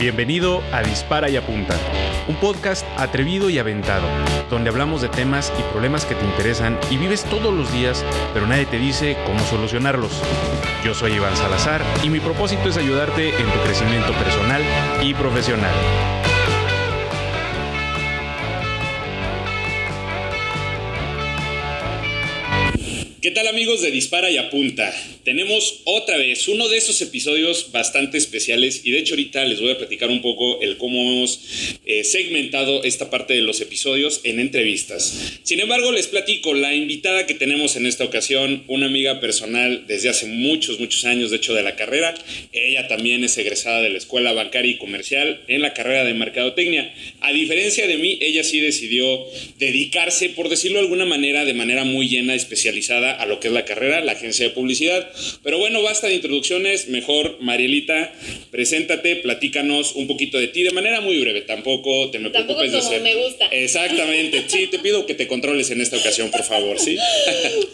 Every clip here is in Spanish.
Bienvenido a Dispara y Apunta, un podcast atrevido y aventado, donde hablamos de temas y problemas que te interesan y vives todos los días, pero nadie te dice cómo solucionarlos. Yo soy Iván Salazar y mi propósito es ayudarte en tu crecimiento personal y profesional. ¿Qué tal amigos de Dispara y Apunta? Tenemos otra vez uno de esos episodios bastante especiales y de hecho ahorita les voy a platicar un poco el cómo hemos eh, segmentado esta parte de los episodios en entrevistas. Sin embargo, les platico, la invitada que tenemos en esta ocasión, una amiga personal desde hace muchos, muchos años, de hecho de la carrera, ella también es egresada de la Escuela Bancaria y Comercial en la carrera de Mercadotecnia. A diferencia de mí, ella sí decidió dedicarse, por decirlo de alguna manera, de manera muy llena, especializada a lo que es la carrera, la agencia de publicidad. Pero bueno, basta de introducciones, mejor Marielita, preséntate, platícanos un poquito de ti de manera muy breve, tampoco te me Tampoco preocupes como de ser... me gusta. Exactamente, sí, te pido que te controles en esta ocasión, por favor, ¿sí?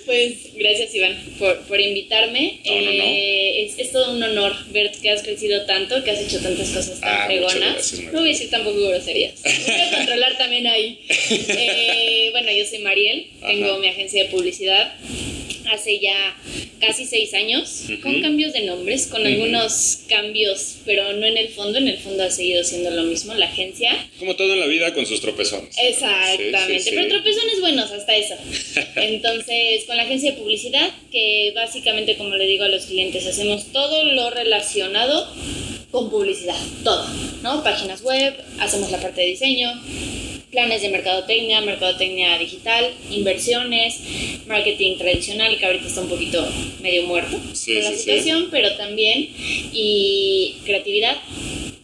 Pues gracias Iván por, por invitarme. No, no, no. Eh, es, es todo un honor ver que has crecido tanto, que has hecho tantas cosas tan Ah, fregonas. gracias, no voy a decir tampoco groserías. Voy a controlar también ahí. Eh, bueno, yo soy Mariel, tengo Ajá. mi agencia de publicidad hace ya casi seis años, Ujú. con cambios de nombres, con Ujú. algunos cambios, pero no en el fondo, en el fondo ha seguido siendo lo mismo, la agencia. Como todo en la vida con sus tropezones. Exactamente, Sí, sí, sí. pero tropezones buenos hasta eso. Entonces, con la agencia de publicidad, que básicamente, como le digo a los clientes, hacemos todo lo relacionado con publicidad, todo, ¿no? Páginas web, hacemos la parte de diseño, planes de mercadotecnia, mercadotecnia digital, inversiones, marketing tradicional, que ahorita está un poquito medio muerto Sí, con la sí, sí. situación, pero también, y creatividad,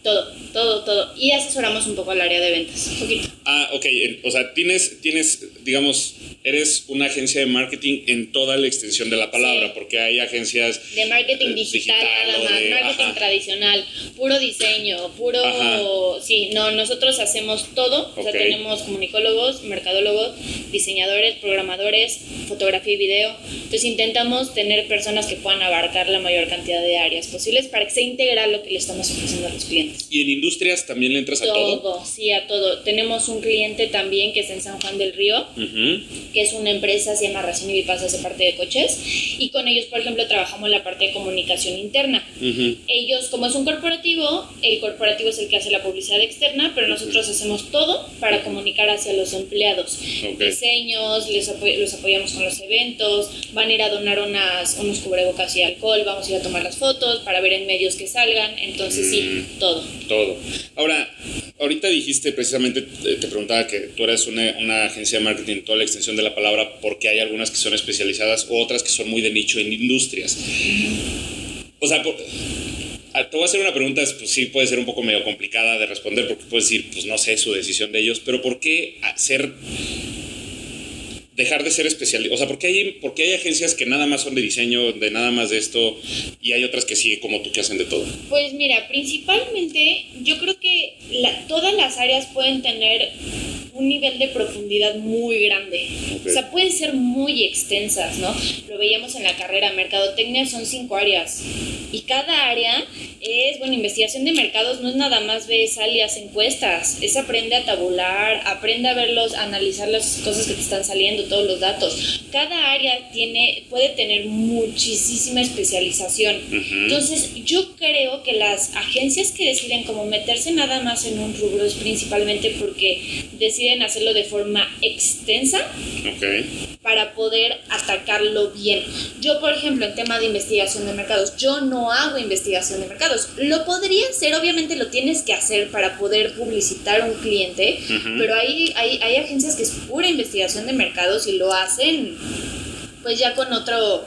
todo, todo, todo. Y asesoramos un poco al área de ventas, un poquito. Ah, ok, en- o sea, tienes, tienes, digamos, eres una agencia de marketing en toda la extensión de la palabra, Sí. porque hay agencias De marketing eh, digital, digital nada más, de- marketing ajá. tradicional, puro diseño, puro... Ajá. Sí, no, nosotros hacemos todo, o sea, tenemos comunicólogos, mercadólogos, diseñadores, programadores, fotografía y video, entonces intentamos tener personas que puedan abarcar la mayor cantidad de áreas posibles para que sea integral lo que le estamos ofreciendo a los clientes. ¿Y en industrias también le entras a todo? Todo, sí, a todo. Tenemos un cliente también que es en San Juan del Río, que es una empresa, se llama Racine y Vipasa, hace parte de coches, y con ellos, por ejemplo, trabajamos la parte de comunicación interna. Ellos, como es un corporativo, el corporativo es el que hace la publicidad externa, pero nosotros hacemos todo para comunicar hacia los empleados. Diseños, les apoy- los apoyamos con los eventos, van a ir a donar unas, unos cubrebocas y alcohol, vamos a ir a tomar las fotos para ver en medios que salgan, entonces sí, Mm. todo. Todo. Ahora, ahorita dijiste precisamente, te preguntaba que tú eres una, agencia de marketing toda la extensión de la palabra, porque hay algunas que son especializadas otras que son muy de nicho en industrias. O sea, ah, te voy a hacer una pregunta, pues sí puede ser un poco medio complicada de responder, porque puedes decir, pues no sé, su decisión de ellos, pero ¿por qué ser dejar de ser especial, o sea, ¿por qué, hay, por qué hay agencias que nada más son de diseño, de nada más de esto, y hay otras que sí, como tú, que hacen de todo? Pues mira, principalmente yo creo que la- todas las áreas pueden tener un nivel de profundidad muy grande. Ok. O sea, pueden ser muy extensas, ¿no? Lo veíamos en la carrera, mercadotecnia son cinco áreas. Y cada área es, bueno, investigación de mercados no es nada más ve, sal y haz encuestas, es aprende a tabular, aprende a verlos, a analizar las cosas que te están saliendo, todos los datos. Cada área tiene, puede tener muchísima especialización. Entonces, yo creo que las agencias que deciden como meterse nada más en un rubro es principalmente porque deciden hacerlo de forma extensa para poder atacarlo bien. Yo, por ejemplo, en tema de investigación de mercados, yo no hago investigación de mercados. Lo podría hacer, obviamente lo tienes que hacer para poder publicitar a un cliente, pero hay, hay, hay agencias que es pura investigación de mercados y lo hacen pues ya con otro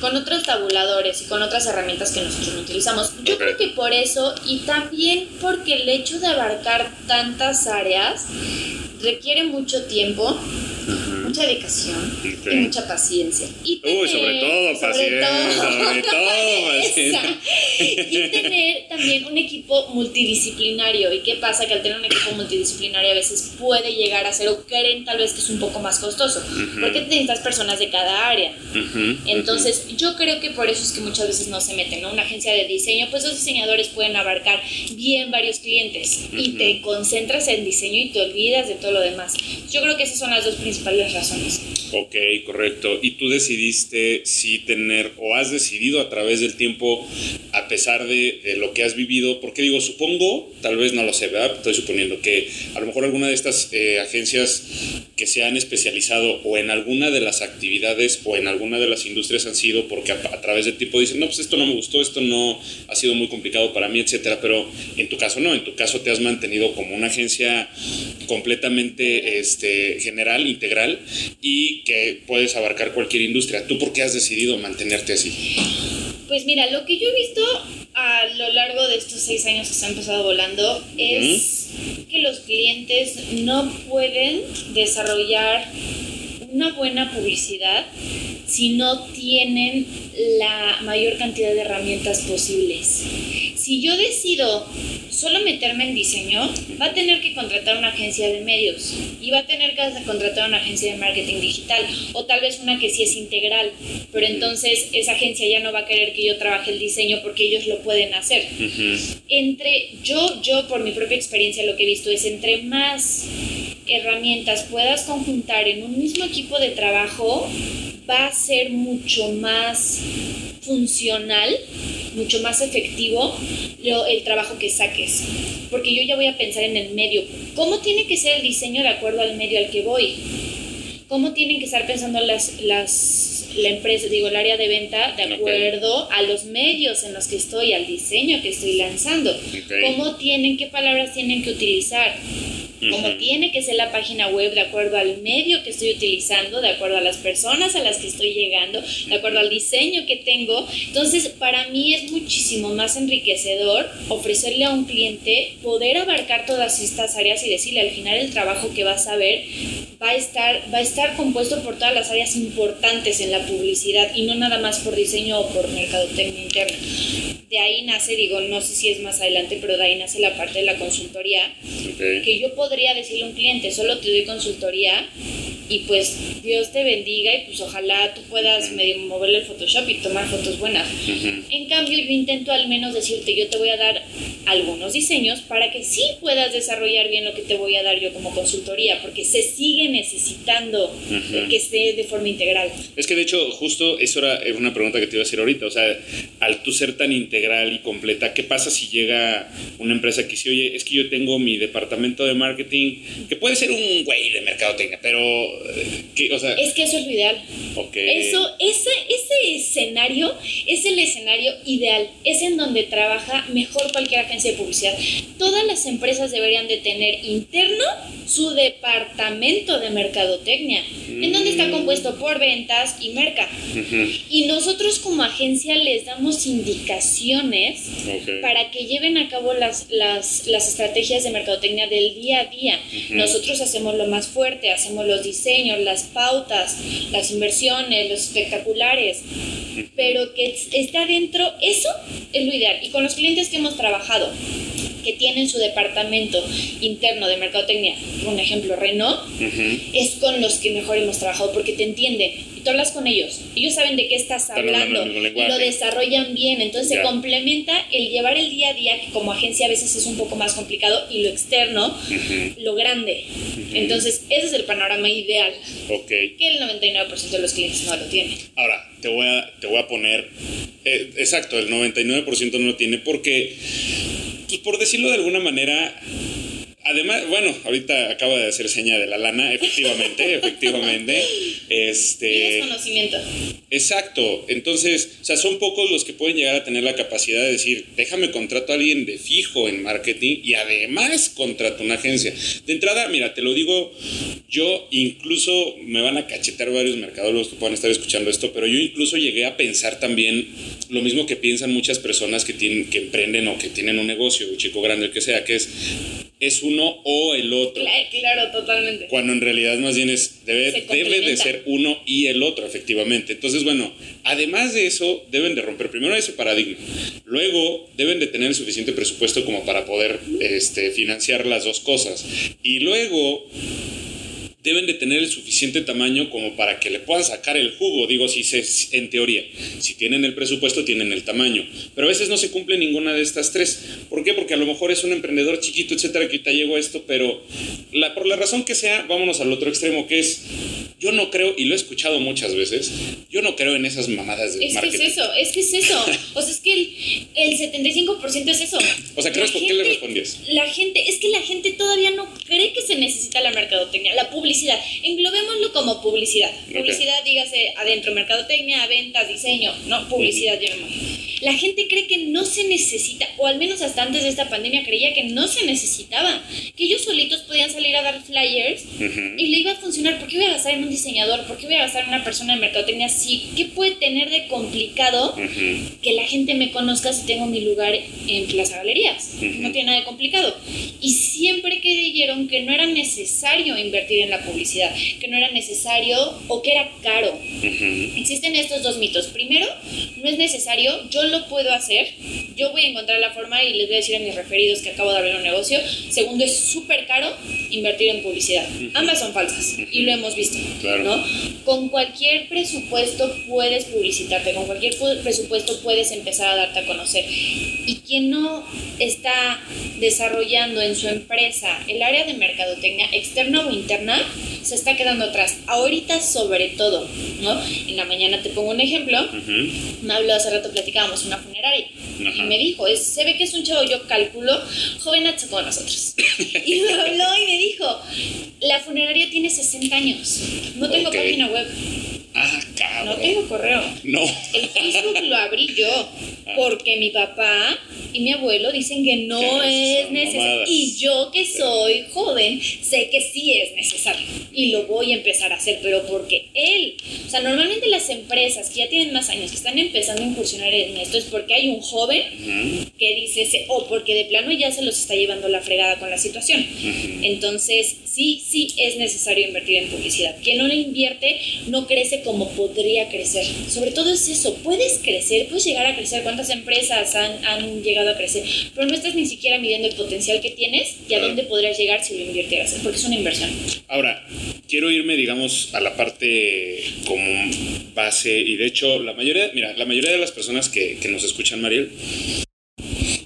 con otros tabuladores y con otras herramientas que nosotros no utilizamos. Yo creo que por eso y también porque el hecho de abarcar tantas áreas requiere mucho tiempo, mucha dedicación y mucha paciencia. Y Uy, sobre tener- todo sobre paciencia, todo sobre todo paciencia. y tener también un equipo multidisciplinario. ¿Y qué pasa? Que al tener un equipo multidisciplinario a veces puede llegar a ser o creen tal vez que es un poco más costoso, porque necesitas personas de cada área. Entonces, yo creo que por eso es que muchas veces no se meten, ¿no? Una agencia de diseño, pues los diseñadores pueden abarcar bien varios clientes y te concentras en diseño y te olvidas de todo lo demás. Yo creo que esas son las dos principales razones. Ok, correcto. ¿Y tú decidiste sí tener o has decidido a través del tiempo, a pesar de, lo que has vivido? Porque digo, supongo, tal vez no lo sé, ¿verdad? Estoy suponiendo que a lo mejor alguna de estas eh, agencias que se han especializado o en alguna de las actividades o en alguna de las industrias han sido porque a, través del tiempo dicen, no, pues esto no me gustó, esto no ha sido muy complicado para mí, etcétera. Pero en tu caso no, en tu caso te has mantenido como una agencia completamente este, general, integral y que puedes abarcar cualquier industria. ¿Tú por qué has decidido mantenerte así? Pues mira, lo que yo he visto a lo largo de estos seis años que se han pasado volando es que los clientes no pueden desarrollar una buena publicidad si no tienen la mayor cantidad de herramientas posibles. Si yo decido solo meterme en diseño, va a tener que contratar una agencia de medios y va a tener que contratar una agencia de marketing digital o tal vez una que sí es integral, pero entonces esa agencia ya no va a querer que yo trabaje el diseño porque ellos lo pueden hacer. Entre yo, yo por mi propia experiencia lo que he visto es entre más herramientas puedas conjuntar en un mismo equipo de trabajo, va a ser mucho más funcional, mucho más efectivo el trabajo que saques. Porque yo ya voy a pensar en el medio. ¿Cómo tiene que ser el diseño de acuerdo al medio al que voy? ¿Cómo tienen que estar pensando las, las, la empresa, digo, el área de venta de acuerdo a los medios en los que estoy, al diseño que estoy lanzando? ¿Cómo tienen, qué palabras tienen que utilizar? Como tiene que ser la página web de acuerdo al medio que estoy utilizando, de acuerdo a las personas a las que estoy llegando, de acuerdo al diseño que tengo. Entonces, para mí es muchísimo más enriquecedor ofrecerle a un cliente poder abarcar todas estas áreas y decirle al final el trabajo que vas a ver va a estar, va a estar compuesto por todas las áreas importantes en la publicidad y no nada más por diseño o por mercadotecnia interna. De ahí nace, digo, no sé si es más adelante, pero de ahí nace la parte de la consultoría, que yo podría decirle a un cliente, solo te doy consultoría y pues Dios te bendiga y pues ojalá tú puedas medio moverle el Photoshop y tomar fotos buenas. En cambio, yo intento al menos decirte, yo te voy a dar algunos diseños para que sí puedas desarrollar bien lo que te voy a dar yo como consultoría, porque se sigue necesitando que esté de forma integral. Es que de hecho, justo eso era una pregunta que te iba a hacer ahorita, o sea, al tú ser tan integral y completa, ¿qué pasa si llega una empresa que dice, oye, es que yo tengo mi departamento de marketing, que puede ser un güey de mercadotecnia, pero, ¿qué, o sea, Es que eso es lo ideal. Eso, ese, ese escenario es el escenario ideal, es en donde trabaja mejor cualquier agencia de publicidad. Todas las empresas deberían de tener interno su departamento de mercadotecnia, en donde está mm. compuesto por ventas y merca. Y nosotros como agencia les damos indicaciones para que lleven a cabo las, las, las, estrategias de mercadotecnia del día a día. Nosotros hacemos lo más fuerte, hacemos los diseños, las pautas, las inversiones, los espectaculares, pero que está dentro, eso es lo ideal. Y con los clientes que hemos trabajado, que tienen su departamento interno de mercadotecnia, un ejemplo, Renault, es con los que mejor hemos trabajado porque te entienden tú hablas con ellos, ellos saben de qué estás hablando y lo desarrollan bien, entonces se complementa el llevar el día a día, que como agencia a veces es un poco más complicado, y lo externo, lo grande. Entonces, ese es el panorama ideal. Que el 99% de los clientes no lo tienen. Ahora, te voy a, te voy a poner, eh, exacto, el 99% no lo tiene porque pues por decirlo de alguna manera, Además, bueno, ahorita acabo de hacer seña de la lana, efectivamente, efectivamente. Este, conocimiento. Exacto. Entonces, o sea, son pocos los que pueden llegar a tener la capacidad de decir, déjame contrato a alguien de fijo en marketing y además contrato una agencia. De entrada, mira, te lo digo, yo incluso me van a cachetar varios mercadólogos que puedan estar escuchando esto, pero yo incluso llegué a pensar también lo mismo que piensan muchas personas que, tienen, que emprenden o que tienen un negocio, un chico grande, el que sea, que es es uno o el otro. Claro, totalmente. Cuando en realidad más bien es, debe, debe de ser uno y el otro, efectivamente. Entonces, bueno, además de eso, deben de romper primero ese paradigma. Luego deben de tener el suficiente presupuesto como para poder este, financiar las dos cosas. Y luego deben de tener el suficiente tamaño como para que le puedan sacar el jugo, digo, si se, en teoría, si tienen el presupuesto, tienen el tamaño, pero a veces no se cumple ninguna de estas tres. ¿Por qué? Porque a lo mejor es un emprendedor chiquito, etcétera, que ahorita llegó a esto, pero la, por la razón que sea, vámonos al otro extremo, que es, yo no creo, y lo he escuchado muchas veces, yo no creo en esas mamadas de Es que marketing. es eso, es que es eso. O sea, es que el, el 75% es eso. O sea, ¿qué, La respo- ¿qué le respondías? La gente, es que la gente todavía no cree que se necesita la mercadotecnia, la publicidad. Englobémoslo como publicidad. Publicidad, dígase adentro, mercadotecnia, ventas, diseño, no, publicidad, llamémoslo. La gente cree que no se necesita, o al menos hasta antes de esta pandemia creía que no se necesitaba, que ellos solitos podían salir a dar flyers Ujú. y le iba a funcionar. ¿Por qué voy a gastar en un diseñador? ¿Por qué voy a gastar en una persona de mercadotecnia? Sí, ¿qué puede tener de complicado Ujú. que la gente me conozca si tengo mi lugar en Plaza Galerías. Ujú. No tiene nada de complicado. Y siempre creyeron que no era necesario invertir en la publicidad, que no era necesario o que era caro. Existen estos dos mitos. Primero, no es necesario, yo lo puedo hacer, yo voy a encontrar la forma y les voy a decir a mis referidos que acabo de abrir un negocio. Segundo, es súper caro invertir en publicidad. Ambas son falsas y lo hemos visto. Claro. ¿no? Con cualquier presupuesto puedes publicitarte, con cualquier pu- presupuesto puedes empezar a darte a conocer. Y quien no está desarrollando en su empresa el área de mercadotecnia externa o interna, se está quedando atrás. Ahorita sobre todo, ¿no? En la mañana te pongo un ejemplo. Me habló hace rato, platicábamos, una funeraria. Y me dijo, es- se ve que es un chavo, yo calculo, jovenazo como nosotros. y me habló y me dijo, la funeraria tiene 60 años. No tengo página web, Ah, no cabrón. tengo correo. No. El Facebook lo abrí yo porque mi papá y mi abuelo dicen que no es necesario. Y yo que soy joven, sé que sí es necesario. Y lo voy a empezar a hacer, pero porque él, o sea, normalmente las empresas que ya tienen más años, que están empezando a incursionar en esto, es porque hay un joven que dice, o porque de plano ya se los está llevando la fregada con la situación. Entonces, sí, sí es necesario invertir en publicidad. Quien no le invierte no crece como podría crecer. Sobre todo es eso, puedes crecer, puedes llegar a crecer. ¿Cuántas empresas han, han llegado a crecer? Pero no estás ni siquiera midiendo el potencial que tienes y a dónde podrías llegar si lo invirtieras, porque es una inversión. Ahora, quiero irme, digamos, a la parte como base y de hecho, la mayoría, mira, la mayoría de las personas que, que nos escuchan, Mariel,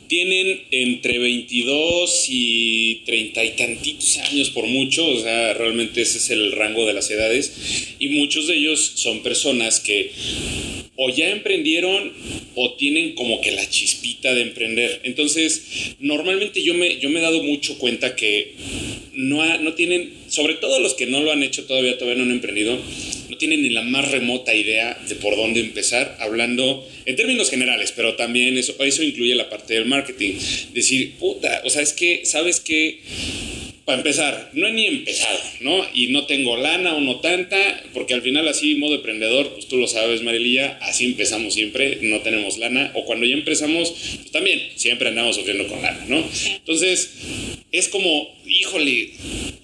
tienen entre 22 y 30 y tantitos años por mucho, o sea, realmente ese es el rango de las edades y muchos de ellos son personas que o ya emprendieron o tienen como que la chispita de emprender. Entonces, normalmente yo me, yo me he dado mucho cuenta que no, ha- no tienen, sobre todo los que no lo han hecho todavía, todavía no han emprendido, no tienen ni la más remota idea de por dónde empezar, hablando en términos generales, pero también eso, eso incluye la parte del marketing. Decir, puta, o sea, es que, ¿sabes qué? Para empezar, no he ni empezado, ¿no? Y no tengo lana o no tanta, porque al final así, modo emprendedor, pues tú lo sabes, Marililla, así empezamos siempre, no tenemos lana, o cuando ya empezamos, pues también, siempre andamos sufriendo con lana, ¿no? Entonces, es como, híjole,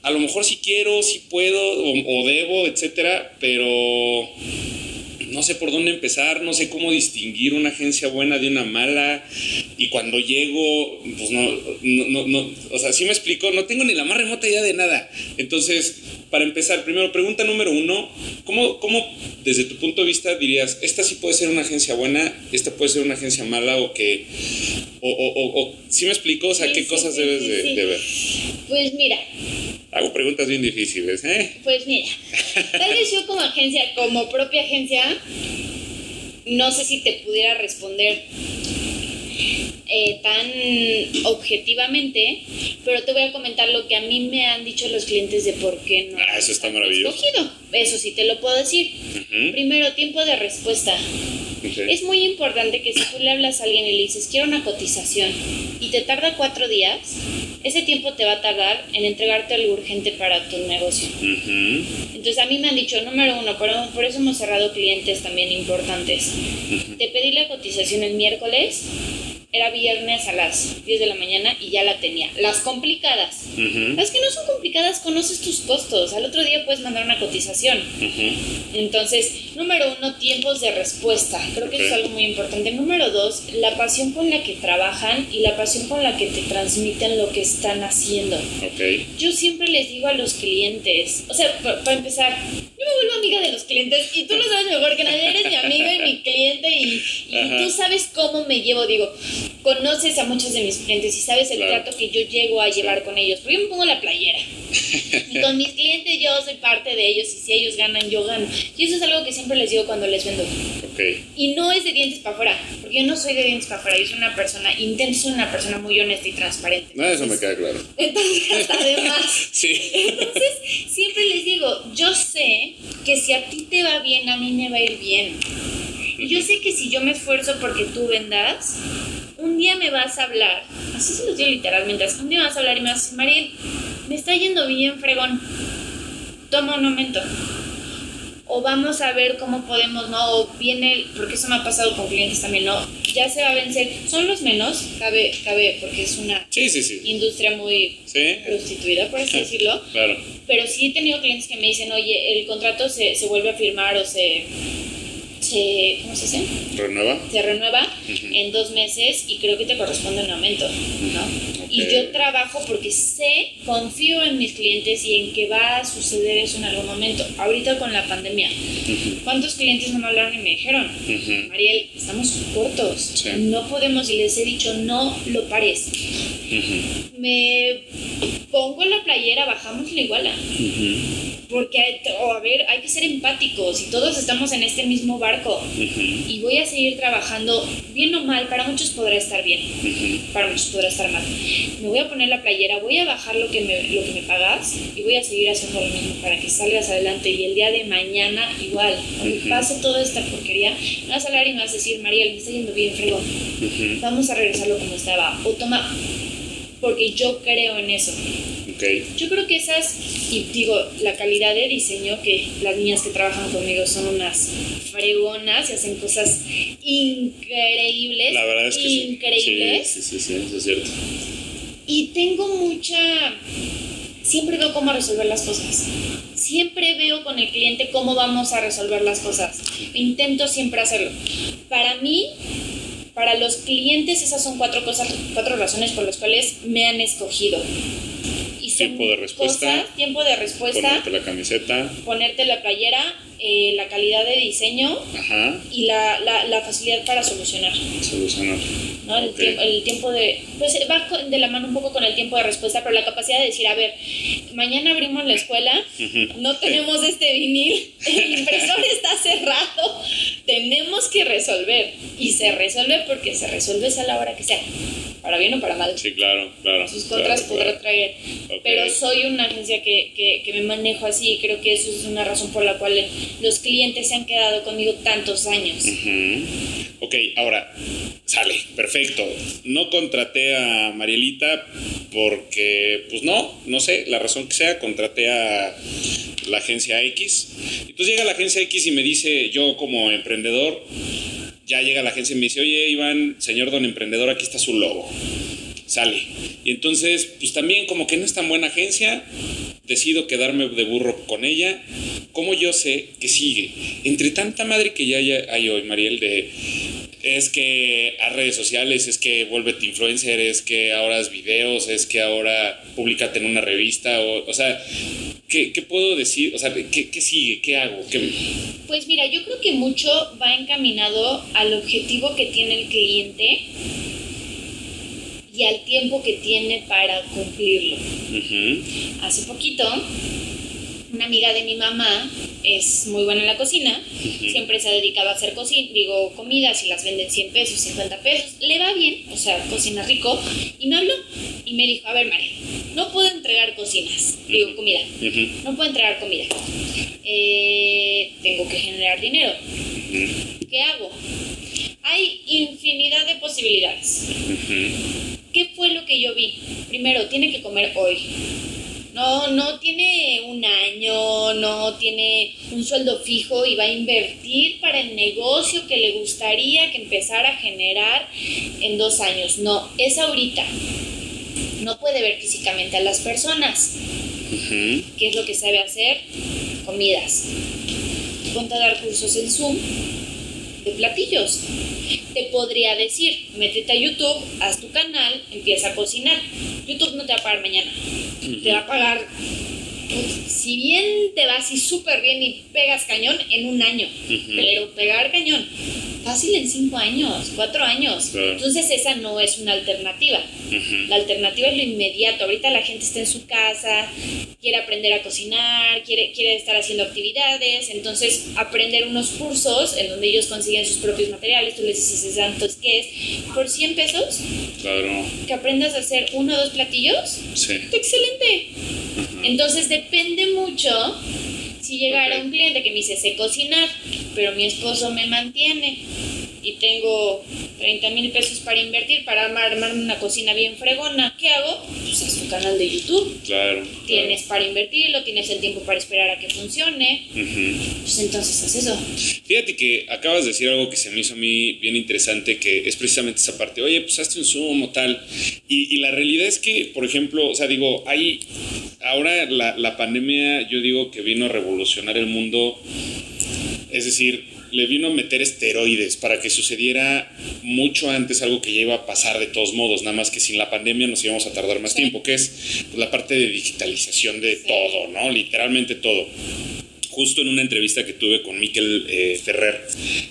a lo mejor sí quiero, sí puedo, o, o debo, etcétera, pero no sé por dónde empezar, no sé cómo distinguir una agencia buena de una mala. Y cuando llego, pues no, no, no, no, o sea, sí me explico, no tengo ni la más remota idea de nada. Entonces, para empezar, primero, pregunta número uno, ¿cómo, cómo desde tu punto de vista dirías, esta sí puede ser una agencia buena, esta puede ser una agencia mala o que, o, o, o, o- ¿sí me explico? O sea, Sí, ¿qué sí, cosas sí, debes de ver? Pues mira, Hago preguntas bien difíciles, ¿eh? Pues mira, tal vez yo como agencia, como propia agencia, no sé si te pudiera responder eh, tan objetivamente, pero te voy a comentar lo que a mí me han dicho los clientes de por qué no. Ah, eso está maravilloso. escogido. Eso sí te lo puedo decir. Primero, tiempo de respuesta. Ok. Es muy importante que si tú le hablas a alguien y le dices, quiero una cotización, y te tarda cuatro días, ese tiempo te va a tardar en entregarte algo urgente para tu negocio. Entonces a mí me han dicho, número uno, por, por eso hemos cerrado clientes también importantes. Te pedí la cotización el miércoles era viernes a las 10 de la mañana y ya la tenía. Las complicadas. Las que no son complicadas, conoces tus costos. Al otro día puedes mandar una cotización. Entonces, número uno, tiempos de respuesta. Creo que eso es algo muy importante. Número dos, la pasión con la que trabajan y la pasión con la que te transmiten lo que están haciendo. Okay. Yo siempre les digo a los clientes, o sea, para empezar, yo me vuelvo amiga de los clientes y tú lo sabes mejor que nadie, eres mi amiga y mi cliente y, tú sabes cómo me llevo, digo, conoces a muchos de mis clientes y sabes el trato que yo llego a llevar con ellos, porque yo me pongo la playera. Y con mis clientes yo soy parte de ellos y si ellos ganan, yo gano. Y eso es algo que siempre les digo cuando les vendo. Okay. Y no es de dientes para afuera, porque yo no soy de dientes para afuera, yo soy una persona intensa, una persona muy honesta y transparente. No, eso me queda claro. Entonces, hasta además. sí. Entonces, siempre les digo, yo sé que si a ti te va bien, a mí me va a ir bien. Y yo sé que si yo me esfuerzo porque tú vendas, un día me vas a hablar, así se lo digo literalmente, un día me vas a hablar y me vas a decir, Mariel, me está yendo bien, fregón, toma un momento. O vamos a ver cómo podemos, ¿no? O viene, porque eso me ha pasado con clientes también, ¿no? Ya se va a vencer. Son los menos, cabe, cabe porque es una industria muy prostituida, por así decirlo. Claro. Pero sí he tenido clientes que me dicen, oye, el contrato se, se vuelve a firmar o se se, ¿cómo se dice? Renueva. Se renueva en dos meses y creo que te corresponde un aumento, ¿no? Y yo trabajo porque sé, confío en mis clientes y en que va a suceder eso en algún momento. Ahorita con la pandemia, ¿cuántos clientes no me hablaron y me dijeron, Mariel, estamos cortos, no podemos, y les he dicho, no lo pares. Me pongo la playera, bajamos la iguala. Porque, a ver, hay que ser empáticos y todos estamos en este mismo barco. Y voy a seguir trabajando, bien o mal, para muchos podrá estar bien, para muchos podrá estar mal. Me voy a poner la playera, voy a bajar lo que me, lo que me pagas y voy a seguir haciendo lo mismo para que salgas adelante. Y el día de mañana, igual, cuando pase toda esta porquería, me vas a hablar y me vas a decir, Mariel, me está yendo bien, fregón. Vamos a regresarlo como estaba. O toma, porque yo creo en eso. Yo creo que esas, y digo, la calidad de diseño, que las niñas que trabajan conmigo son unas fregonas y hacen cosas increíbles. La verdad es que increíbles. Sí, sí, sí, eso es cierto. Y tengo mucha... Siempre veo cómo resolver las cosas. Siempre veo con el cliente cómo vamos a resolver las cosas. Intento siempre hacerlo. Para mí, para los clientes esas son cuatro cosas, cuatro razones por las cuales me han escogido tiempo de respuesta. tiempo de respuesta. Ponerte la camiseta. Ponerte la playera, eh, la calidad de diseño y la, la, la, facilidad para solucionar. Solucionar. ¿no? El, tiempo, el, tiempo, de... Pues va de la mano un poco con el tiempo de respuesta, pero la capacidad de decir, a ver, mañana abrimos la escuela, no tenemos este vinil, el impresor está cerrado, tenemos que resolver. Y se resuelve porque se resuelve a la hora que sea para bien o para mal. Sí, claro, claro. Sus contras podrá traer. Pero soy una agencia que, que, que, me manejo así y creo que eso es una razón por la cual los clientes se han quedado conmigo tantos años. Ok, ahora, sale, perfecto. No contraté a Marielita porque, pues no, no sé, la razón que sea, contraté a la agencia X. Entonces llega la agencia X y me dice, yo como emprendedor, ya llega la agencia y me dice, oye Iván, señor don emprendedor, aquí está su logo. Sale. Y entonces, pues también como que no es tan buena agencia, decido quedarme de burro con ella. Como yo sé que sigue? Entre tanta madre que ya hay hoy, Mariel, de es que a redes sociales, es que vuélvete influencer, es que ahora haz videos, es que ahora públicate en una revista, o, o sea, ¿qué, ¿qué, puedo decir? O sea, ¿qué, qué sigue? ¿Qué hago? ¿Qué... Pues mira, yo creo que mucho va encaminado al objetivo que tiene el cliente y al tiempo que tiene para cumplirlo. Hace poquito una amiga de mi mamá es muy buena en la cocina, siempre se ha dedicado a hacer cocina, digo, comidas y las venden 100 pesos, 50 pesos, le va bien, o sea, cocina rico, y me habló y me dijo, a ver, María, no puedo entregar cocinas, digo, comida, no puedo entregar comida, eh, tengo que generar dinero, ¿qué hago? Hay infinidad de posibilidades. ¿Qué fue lo que yo vi? Primero, tiene que comer hoy No, no tiene un año, no tiene un sueldo fijo y va a invertir para el negocio que le gustaría que empezara a generar en dos años. No, es ahorita. No puede ver físicamente a las personas. ¿Qué es lo que sabe hacer? Comidas. Ponte a dar cursos en Zoom de platillos. Te podría decir, métete a YouTube, haz tu canal, empieza a cocinar. YouTube no te va a pagar mañana. Te va a pagar, si bien te va así súper bien y pegas cañón, en un año. Pero pegar cañón, fácil en cinco años, cuatro años. Claro. Entonces esa no es una alternativa. La alternativa es lo inmediato. Ahorita la gente está en su casa, quiere aprender a cocinar, quiere, quiere estar haciendo actividades, entonces aprender unos cursos en donde ellos consiguen sus propios materiales, tú les dices tantos que es, por 100 pesos, Claro, que aprendas a hacer uno o dos platillos, sí. excelente. Entonces depende mucho si llegara un cliente que me dice, sé cocinar, pero mi esposo me mantiene y tengo 30 mil pesos para invertir, para armar- armarme una cocina bien fregona, ¿qué hago? Pues haz tu canal de YouTube. Claro. Tienes para invertirlo, tienes el tiempo para esperar a que funcione, claro. Ujú. pues entonces haz eso. Fíjate que acabas de decir algo que se me hizo a mí bien interesante, que es precisamente esa parte. Oye, pues hazte un Zoom o tal. Y, y la realidad es que, por ejemplo, o sea, digo, hay. Ahora la, la pandemia, yo digo que vino a revolucionar el mundo. Es decir, le vino a meter esteroides para que sucediera mucho antes algo que ya iba a pasar de todos modos, nada más que sin la pandemia nos íbamos a tardar más Sí. tiempo, que es pues, la parte de digitalización de Sí. todo, ¿no? Literalmente todo justo en una entrevista que tuve con Miquel eh, Ferrer,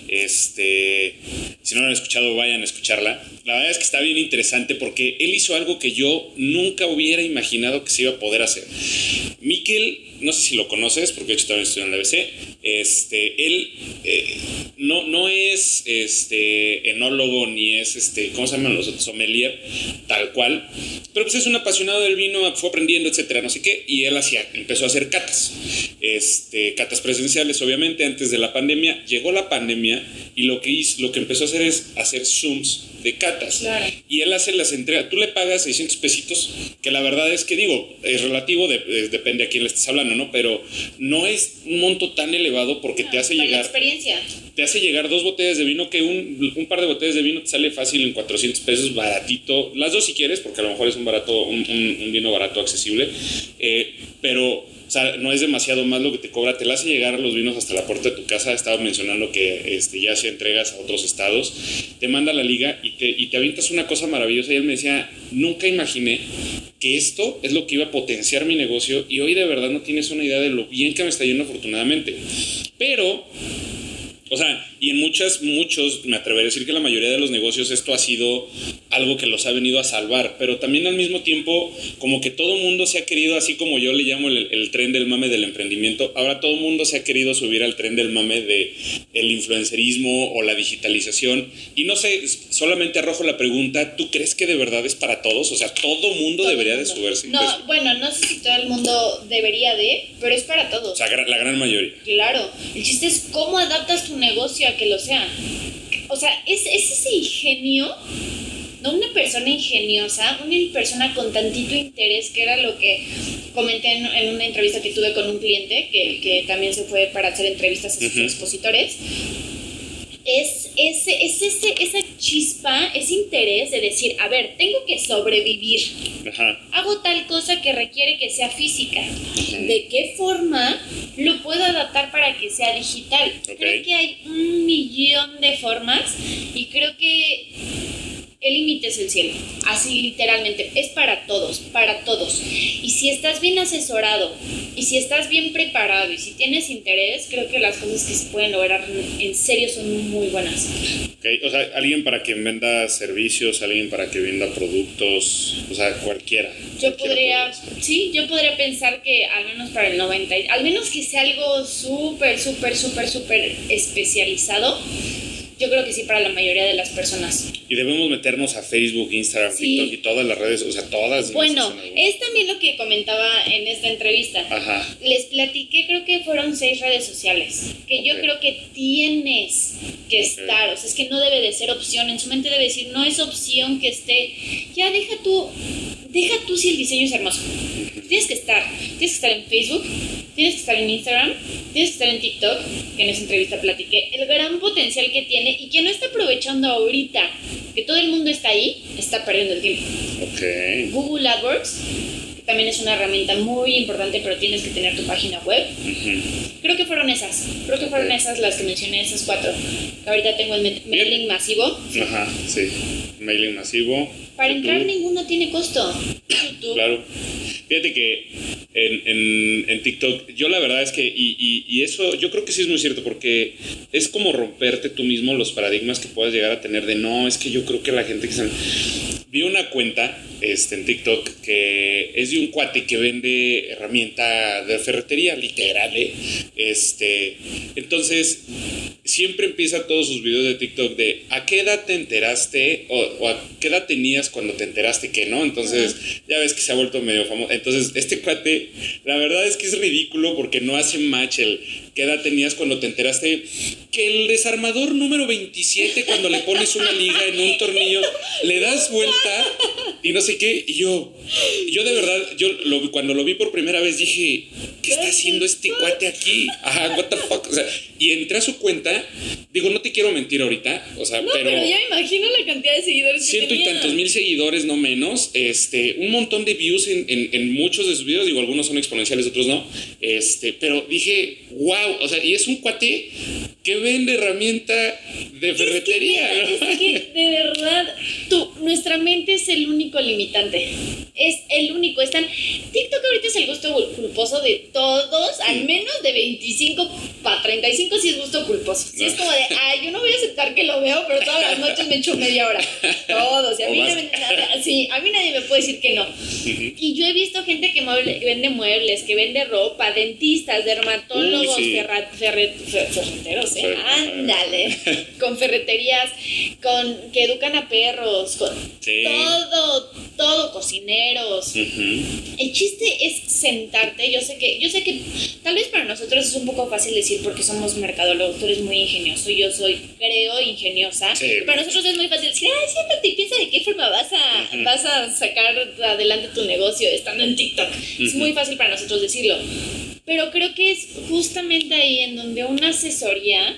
este, si no lo han escuchado, vayan a escucharla. La verdad es que está bien interesante porque él hizo algo que yo nunca hubiera imaginado que se iba a poder hacer. Miquel, no sé si lo conoces, porque de hecho también estudió en la ABC, este, él eh, no, no es este, enólogo ni es, este, ¿cómo se llaman los otros? Sommelier, tal cual, pero pues es un apasionado del vino, fue aprendiendo, etcétera, no sé qué, y él hacía, empezó a hacer catas, este, catas presenciales, obviamente, antes de la pandemia, llegó la pandemia y lo que hizo, lo que empezó a hacer es hacer Zooms de catas. Claro. Y él hace las entregas, tú le pagas 600 pesitos, que la verdad es que digo, es relativo, de- depende a quién le estés hablando, ¿no? Pero no es un monto tan elevado porque te hace la llegar experiencia. te hace llegar dos botellas de vino que un, un par de botellas de vino te sale fácil en 400 pesos, baratito. Las dos si quieres, porque a lo mejor es un barato, un, un- un vino barato accesible. Eh, pero, sea, no es demasiado más lo que te cobra. Te la hace llegar los vinos hasta la puerta de tu casa. Estaba mencionando que este, ya se entregas a otros estados. Te manda la liga y te, y te avientas una cosa maravillosa. Y él me decía, nunca imaginé que esto es lo que iba a potenciar mi negocio. Y hoy de verdad no tienes una idea de lo bien que me está yendo afortunadamente. Pero o sea, y en muchas, muchos, me atreveré a decir que la mayoría de los negocios esto ha sido algo que los ha venido a salvar, pero también al mismo tiempo como que todo mundo se ha querido, así como yo le llamo el, el tren del mame del emprendimiento, ahora todo mundo se ha querido subir al tren del mame de el influencerismo o la digitalización. Y no sé, solamente arrojo la pregunta, ¿tú crees que de verdad es para todos? O sea, todo mundo Todo debería el de mundo. subirse. No, pues, bueno, no sé si todo el mundo debería de, pero es para todos. o sea, la gran mayoría. Claro, el chiste es cómo adaptas tu negocio a que lo sea. O sea, es, es ese ingenio, no una persona ingeniosa, una persona con tantito interés, que era lo que comenté en, en una entrevista que tuve con un cliente, que, que también se fue para hacer entrevistas a sus Ujú. expositores. Es, ese, es ese, esa chispa, ese interés de decir, a ver, tengo que sobrevivir Ajá. hago tal cosa que requiere que sea física. ¿De qué forma lo puedo adaptar para que sea digital? Creo que hay un millón de formas y creo que el límite es el cielo. Así literalmente. Es para todos, para todos. Y si estás bien asesorado y si estás bien preparado y si tienes interés, creo que las cosas que se pueden lograr en serio son muy buenas. Ok, O sea, alguien para que venda servicios, alguien para que venda productos, o sea, cualquiera. Yo Cualquiera podría, sí, yo podría pensar que al menos para el 90, y- al menos que sea algo súper, súper, súper, súper especializado, yo creo que sí para la mayoría de las personas. Y debemos meternos a Facebook, Instagram, Sí. TikTok y todas las redes, o sea, todas. Bueno, es también lo que comentaba en esta entrevista. Ajá. Les platiqué, creo que fueron seis redes sociales, que yo Ok. creo que tienes que estar, o sea, es que no debe de ser opción, en su mente debe decir, no es opción que esté, ya deja tú, deja tú si el diseño es hermoso, Tienes que estar. Tienes que estar en Facebook, tienes que estar en Instagram, tienes que estar en TikTok, que en esa entrevista platiqué el gran potencial que tiene y que no está aprovechando ahorita, que todo el mundo está ahí, está perdiendo el tiempo. Ok. Google AdWords, que también es una herramienta muy importante, pero tienes que tener tu página web. Ujú. Creo que fueron esas. Creo que fueron esas las que mencioné, esas cuatro. Que ahorita tengo el ma- mailing masivo. Ajá, sí. Mailing masivo. Para YouTube. entrar ninguno tiene costo. YouTube. Claro. Fíjate que en, en- en TikTok, yo la verdad es que, y, y- y eso yo creo que sí es muy cierto, porque es como romperte tú mismo los paradigmas que puedas llegar a tener de no, es que yo creo que la gente que se... Vi una cuenta este, en TikTok que es de un cuate que vende herramienta de ferretería, literal, ¿eh? Este, entonces, siempre empieza todos sus videos de TikTok de a qué edad te enteraste o, o a qué edad tenías cuando te enteraste que no. Entonces, ya ves que se ha vuelto medio famoso. Entonces, este cuate, la verdad es que es ridículo porque no hace match el qué edad tenías cuando te enteraste que el desarmador número 27, cuando le pones una liga en un tornillo, le das vuelta y no sé qué. Y yo, yo de verdad, yo lo, cuando lo vi por primera vez dije, ¿qué está haciendo este cuate aquí? Ajá, what the fuck. O sea, y entré a su cuenta, digo, no te quiero mentir ahorita, o sea, No, pero, pero, ya imagino la cantidad de seguidores que ciento y tantos mil seguidores, no menos, este, un montón de views en, en- en muchos de sus videos, digo, algunos son exponenciales, otros no, este, pero dije, wow, o sea, y es un cuate que vende herramienta de ferretería, Es ¿no? que, es que, de verdad, tú, nuestra mente es el único limitante. Es el único. Están, TikTok ahorita es el gusto culposo de todos, al menos de 25 para 35 sí es gusto culposo. Sí es como de, ay, yo no voy a aceptar que lo veo, pero todas las noches me echo media hora. Todos. Y a mí, nadie, sí, a mí nadie me puede decir que no. Y yo he visto gente que, mueble- que vende muebles, que vende ropa, dentistas, dermatólogos, Uy, sí. ferra- ferre- fer- ferreteros, ¿eh? Ándale. con ferreterías, con que educan a perros, con Sí. todo, todo, cocineros. Ujú. El chiste es sentarte, yo sé que, yo sé que tal vez para nosotros es un poco fácil decir porque somos mercadólogos, tú eres muy ingenioso, yo soy, creo, ingeniosa. Sí. Para nosotros es muy fácil decir, ay, siéntate y piensa de qué forma vas a, Ujú. vas a sacar adelante tu negocio estando en TikTok. Es muy fácil para nosotros decirlo. Pero creo que es justamente ahí en donde una asesoría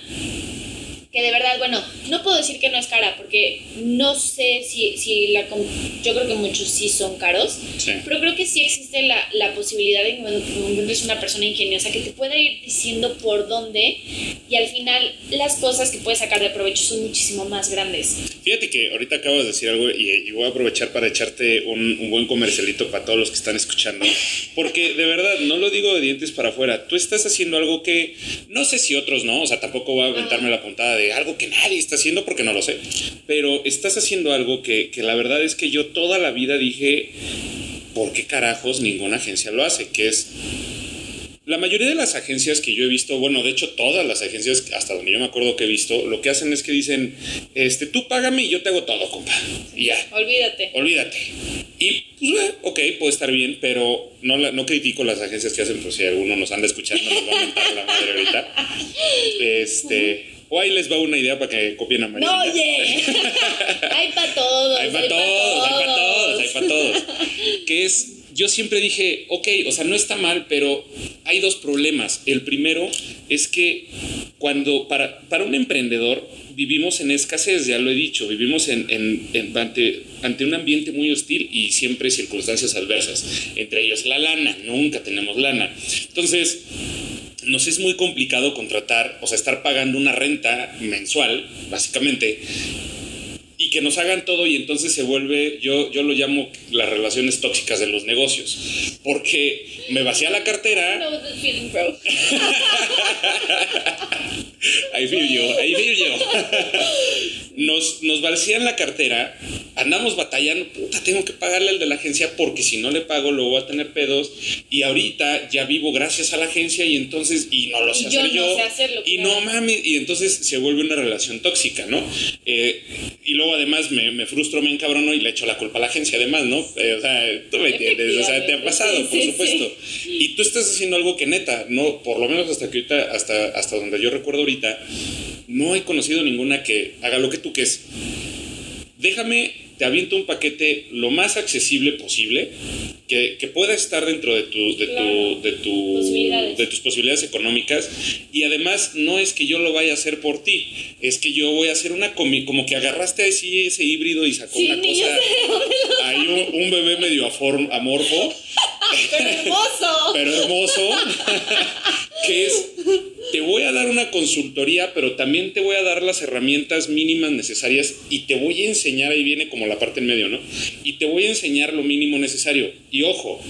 que de verdad, bueno, no puedo decir que no es cara, porque no sé si, si la... Yo creo que muchos sí son caros, Sí. pero creo que sí existe la, la posibilidad de que encuentres una persona ingeniosa que te pueda ir diciendo por dónde y al final las cosas que puedes sacar de provecho son muchísimo más grandes. Fíjate que ahorita acabas de decir algo y, y voy a aprovechar para echarte un, un buen comercialito para todos los que están escuchando. Porque de verdad, no lo digo de dientes para afuera. Tú estás haciendo algo que no sé si otros no, o sea, tampoco voy a aventarme la puntada de algo que nadie está haciendo porque no lo sé. Pero estás haciendo algo que, que la verdad es que yo toda la vida dije, ¿por qué carajos ninguna agencia lo hace? Que es la mayoría de las agencias que yo he visto, bueno, de hecho todas las agencias, hasta donde yo me acuerdo que he visto, lo que hacen es que dicen, este, tú págame y yo te hago todo, compa. Y ya, Olvídate. olvídate. Y, pues, ok, puede estar bien, pero no, la- no critico las agencias que hacen, pues si alguno nos anda escuchando, nos va a mentar la madre ahorita. Este, o ahí les va una idea para que copien a María. No, oye. hay para todos. Hay para todos, hay para todos, hay para todos. Que es, yo siempre dije, ok, o sea, no está mal, pero hay dos problemas. El primero es que cuando, para, para un emprendedor, vivimos en escasez, ya lo he dicho, vivimos en, en- en- ante, ante un ambiente muy hostil y siempre circunstancias adversas. Entre ellos la lana, nunca tenemos lana. Entonces, nos es muy complicado contratar, o sea, estar pagando una renta mensual, básicamente, y que nos hagan todo y entonces se vuelve, yo, yo lo llamo las relaciones tóxicas de los negocios, porque me vacía la cartera, No, feeling, bro. ahí feel yo, ahí feel yo. Nos, nos vacían la cartera, andamos batallando, puta, tengo que pagarle al de la agencia porque si no le pago luego voy a tener pedos y ahorita ya vivo gracias a la agencia y entonces, y no lo sé yo hacer no yo, sé hacerlo, y claro. no mames, y entonces se vuelve una relación tóxica, ¿no? Eh, y luego además me, me frustro, me encabrono y le echo la culpa a la agencia además, ¿no? Eh, o sea, tú me entiendes, o sea, te ha pasado, Sí, por sí, supuesto. Y tú estás haciendo algo que neta, no, por lo menos hasta que ahorita, hasta, hasta donde yo recuerdo ahorita, no he conocido ninguna que haga lo que tú que es. Déjame te aviento un paquete lo más accesible posible, que, que pueda estar dentro de, tu, de, Claro. tu, de, tu- Posibilidades. de tus posibilidades económicas. Y además, no es que yo lo vaya a hacer por ti, es que yo voy a hacer una comi como que agarraste así ese híbrido y sacó Sí, una cosa. Hay un, un bebé medio amorfo, Pero hermoso. pero hermoso, que es, te voy a dar una consultoría, pero también te voy a dar las herramientas mínimas necesarias y te voy a enseñar, ahí viene como la parte en medio, ¿no? Y te voy a enseñar lo mínimo necesario. Y ojo,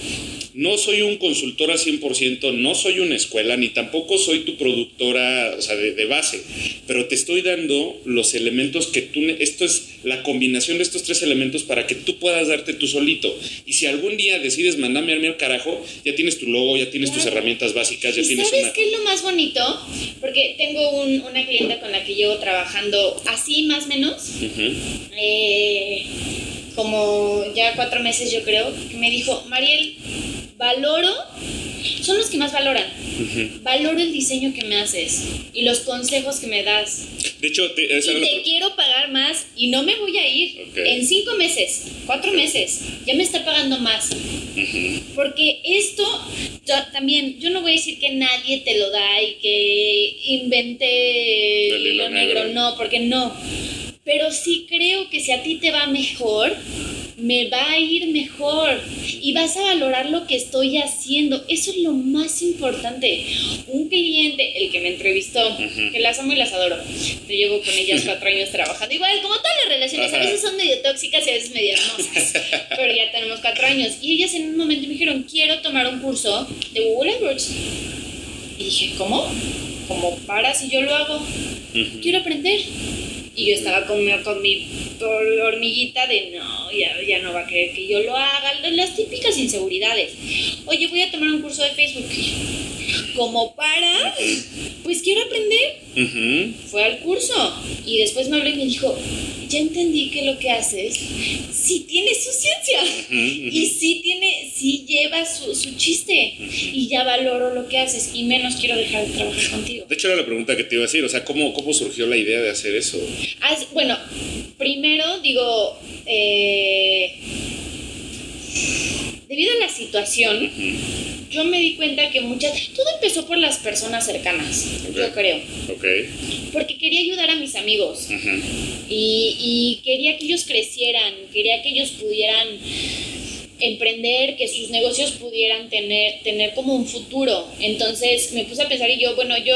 no soy un consultor al 100%, no soy una escuela, ni tampoco soy tu productora, o sea, de, de base, pero te estoy dando los elementos que tú, esto es la combinación de estos tres elementos para que tú puedas darte tú solito. Y si algún día decides mandarme a mí al carajo, ya tienes tu logo, ya tienes tus herramientas básicas, ya ¿Y tienes sabes una... qué es lo más bonito? Porque tengo un- una clienta con la que llevo trabajando así más o menos, eh, como ya cuatro meses yo creo, que me dijo, Mariel, valoro, son los que más valoran, valoro el diseño que me haces y los consejos que me das. De hecho, te, Y quiero pagar más y no me voy a ir. En cinco meses, cuatro meses, ya me está pagando más. Porque esto yo, también, yo no voy a decir que nadie te lo da y que inventé El hilo hilo negro, negro. no, porque no. Pero sí creo que si a ti te va mejor, me va a ir mejor y vas a valorar lo que estoy haciendo. Eso es lo más importante. Un cliente, el que me entrevistó, que las amo y las adoro, yo llevo con ellas cuatro años trabajando. Igual, como todas las relaciones, a veces son medio tóxicas y a veces medio hermosas, pero ya tenemos cuatro años. Y ellas en un momento me dijeron, quiero tomar un curso de Google AdWords. Y dije, ¿cómo? Como para si yo lo hago quiero aprender. Y yo estaba con, mi- con mi hor- hormiguita de no, ya, ya no va a querer que yo lo haga, las típicas inseguridades. Oye, voy a tomar un curso de Facebook. Como para, pues quiero aprender. Fue al curso y después me habló y me dijo, ya entendí que lo que haces sí tiene su ciencia y sí tiene, sí lleva su, su chiste y ya valoro lo que haces y menos quiero dejar de trabajar contigo. De hecho, era la pregunta que te iba a decir, o sea, ¿cómo, cómo surgió la idea de hacer eso? Ah, bueno, primero digo, eh, debido a la situación, yo me di cuenta que muchas, todo empezó por las personas cercanas, yo creo, Ok. porque quería ayudar a mis amigos Ujú. y, y quería que ellos crecieran, quería que ellos pudieran emprender, que sus negocios pudieran tener, tener como un futuro. Entonces me puse a pensar y yo, bueno, yo,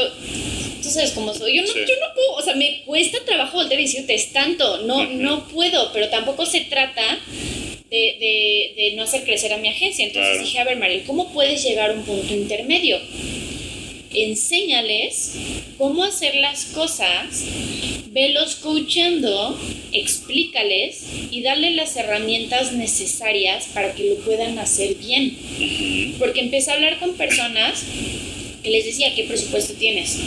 tú sabes cómo soy, yo no, Sí. yo no puedo, o sea, me cuesta trabajo volver y decirte, es tanto, no, no puedo, pero tampoco se trata de, de, de no hacer crecer a mi agencia. Entonces Claro. dije, a ver, Mariel, ¿cómo puedes llegar a un punto intermedio? Enséñales cómo hacer las cosas, velos coachando, explícales y darle las herramientas necesarias para que lo puedan hacer bien. Porque empecé a hablar con personas que les decía, ¿qué presupuesto tienes?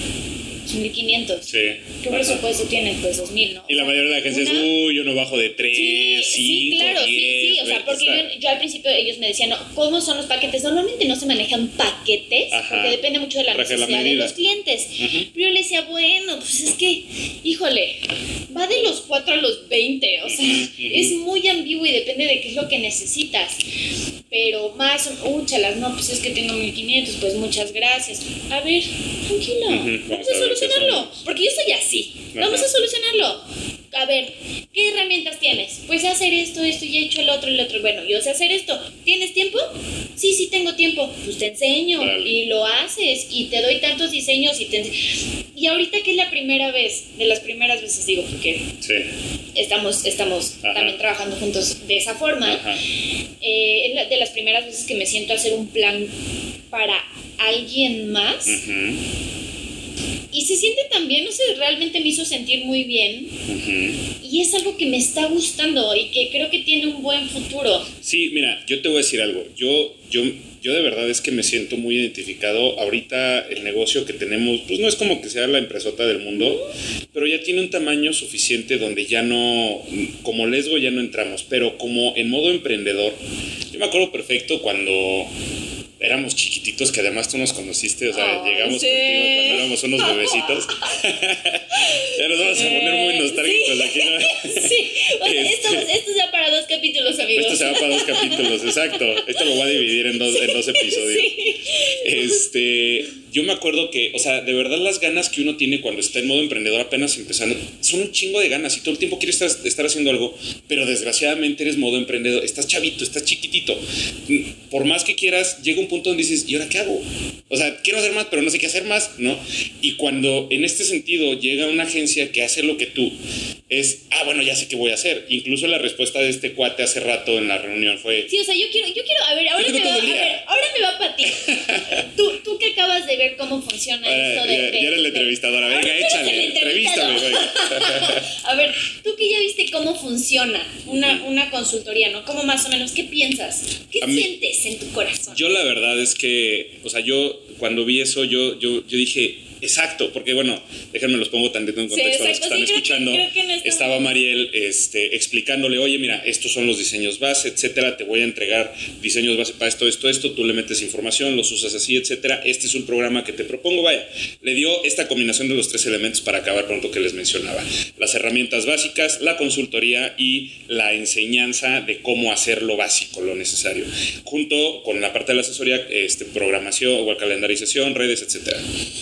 1500. Sí. ¿Qué Ajá. presupuesto tienes? Pues 2000, ¿no? Y la mayoría de la gente Una- es, uy, yo no bajo de 3, Sí, 5, sí, claro, sí, sí, o sea, porque yo, yo al principio ellos me decían, no, ¿cómo son los paquetes? Normalmente no se manejan paquetes, Ajá. porque depende mucho de la necesidad de los clientes. Pero yo le decía, bueno, pues es que, híjole, va de los 4 a los 20, o sea, es muy ambiguo y depende de qué es lo que necesitas. Pero más, úchalas, no, pues es que tengo 1500, pues muchas gracias. A ver, tranquilo, vamos a qué solucionarlo, porque yo soy así, Ajá. vamos a solucionarlo. A ver, ¿qué herramientas tienes? Pues hacer esto, esto, y he hecho el otro, el otro. Bueno, yo sé hacer esto. ¿Tienes tiempo? Sí, sí tengo tiempo. Pues te enseño Dale. y lo haces y te doy tantos diseños y te Y ahorita que es la primera vez, de las primeras veces digo, porque Sí. estamos, estamos Ajá. también trabajando juntos de esa forma, eh, es de las primeras veces que me siento a hacer un plan para alguien más. Ujú. Y se siente también, no sé, realmente me hizo sentir muy bien. Y es algo que me está gustando y que creo que tiene un buen futuro. Sí, mira, yo te voy a decir algo. Yo, yo, yo de verdad es que me siento muy identificado. Ahorita el negocio que tenemos, pues no es como que sea la empresota del mundo, pero ya tiene un tamaño suficiente donde ya no, como lesgo ya no entramos, pero como en modo emprendedor. Yo me acuerdo perfecto cuando éramos chiquititos, que además tú nos conociste, o sea, llegamos sí. contigo cuando éramos unos bebecitos. ya nos vamos a poner muy nostálgicos Sí. aquí, ¿no? Sí, O sea, esto, Este- esto ya para dos capítulos, amigos. Esto se va para dos capítulos, exacto. Esto lo voy a dividir en dos, en dos episodios. Sí. Este, yo me acuerdo que, o sea, de verdad las ganas que uno tiene cuando está en modo emprendedor apenas empezando, son un chingo de ganas y todo el tiempo quieres estar, estar haciendo algo, pero desgraciadamente eres modo emprendedor, estás chavito, estás chiquitito. Por más que quieras, llega un punto donde dices, ¿y ahora qué hago? O sea, quiero hacer más, pero no sé qué hacer más, ¿no? Y cuando en este sentido llega una agencia que hace lo que tú, es, ah, bueno, ya sé qué voy a hacer. Incluso la respuesta de este cuate hace rato en la reunión fue, Sí, o sea, yo quiero, yo quiero, a ver, ahora me va, a ver, ahora me va para ti. Tú, tú que acabas de ver cómo funciona esto de, ya, ya eres la de- entrevistadora, Ahora venga, échale, el entrevístame, entrevistador. güey. A ver, tú que ya viste cómo funciona una, una consultoría, ¿no? ¿Cómo más o menos? ¿Qué piensas? ¿Qué A mí- sientes en tu corazón? Yo la verdad es que, o sea, yo cuando vi eso, yo, yo, yo dije, exacto, porque bueno, déjenme los pongo tantito en Sí, contexto a los que están sí, creo que- escuchando. que Estaba Mariel este, explicándole, oye, mira, estos son los diseños base, etcétera, te voy a entregar diseños base para esto, esto, esto, tú le metes información, los usas así, etcétera. Este es un programa que te propongo, vaya, le dio esta combinación de los tres elementos para acabar pronto que les mencionaba. Las herramientas básicas, la consultoría y la enseñanza de cómo hacer lo básico, lo necesario, junto con la parte de la asesoría, este, programación o calendarización, redes, etcétera.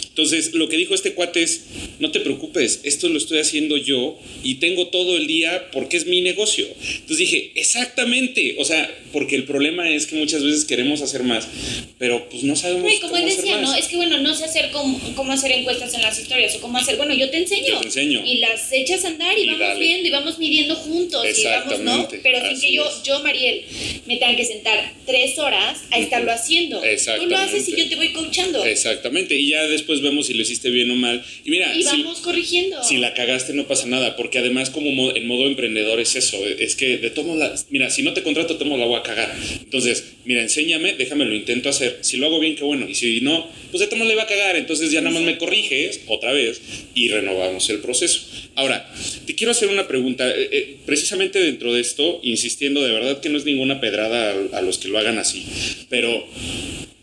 Entonces, lo que dijo este cuate es, no te preocupes, esto lo estoy haciendo yo y tengo todo el día porque es mi negocio. Entonces dije, exactamente, o sea, porque el problema es que muchas veces queremos hacer más, pero pues no sabemos Güey, como él cómo hacer decía, más. ¿no? Es que bueno, no sé hacer cómo, cómo hacer encuestas en las historias o cómo hacer. Bueno, yo te enseño. Yo te enseño. Y las echas a andar y, Y vamos dale. viendo y vamos midiendo juntos. Y vamos, ¿no? Exactamente, Pero sin que yo, es. yo, Mariel, me tenga que sentar tres horas a estarlo haciendo. Tú lo Exactamente. haces y yo te voy coachando. Exactamente, y ya después vemos si lo hiciste bien o mal. Y mira, Y si- vamos corrigiendo. Si la cagaste no pasa nada, porque además como mo- en modo emprendedor es eso, es que de todos modos, mira, si no te contrato, modos la voy a cagar. Entonces, mira, enséñame, déjame lo intento hacer. Si lo hago bien, qué bueno. Y si no, pues de modos le va a cagar. Entonces ya nada más me corriges otra vez y renovamos el proceso. Ahora, te quiero hacer una pregunta, eh, eh, precisamente dentro de esto, insistiendo de verdad que no es ninguna pedrada a, los que lo hagan así, pero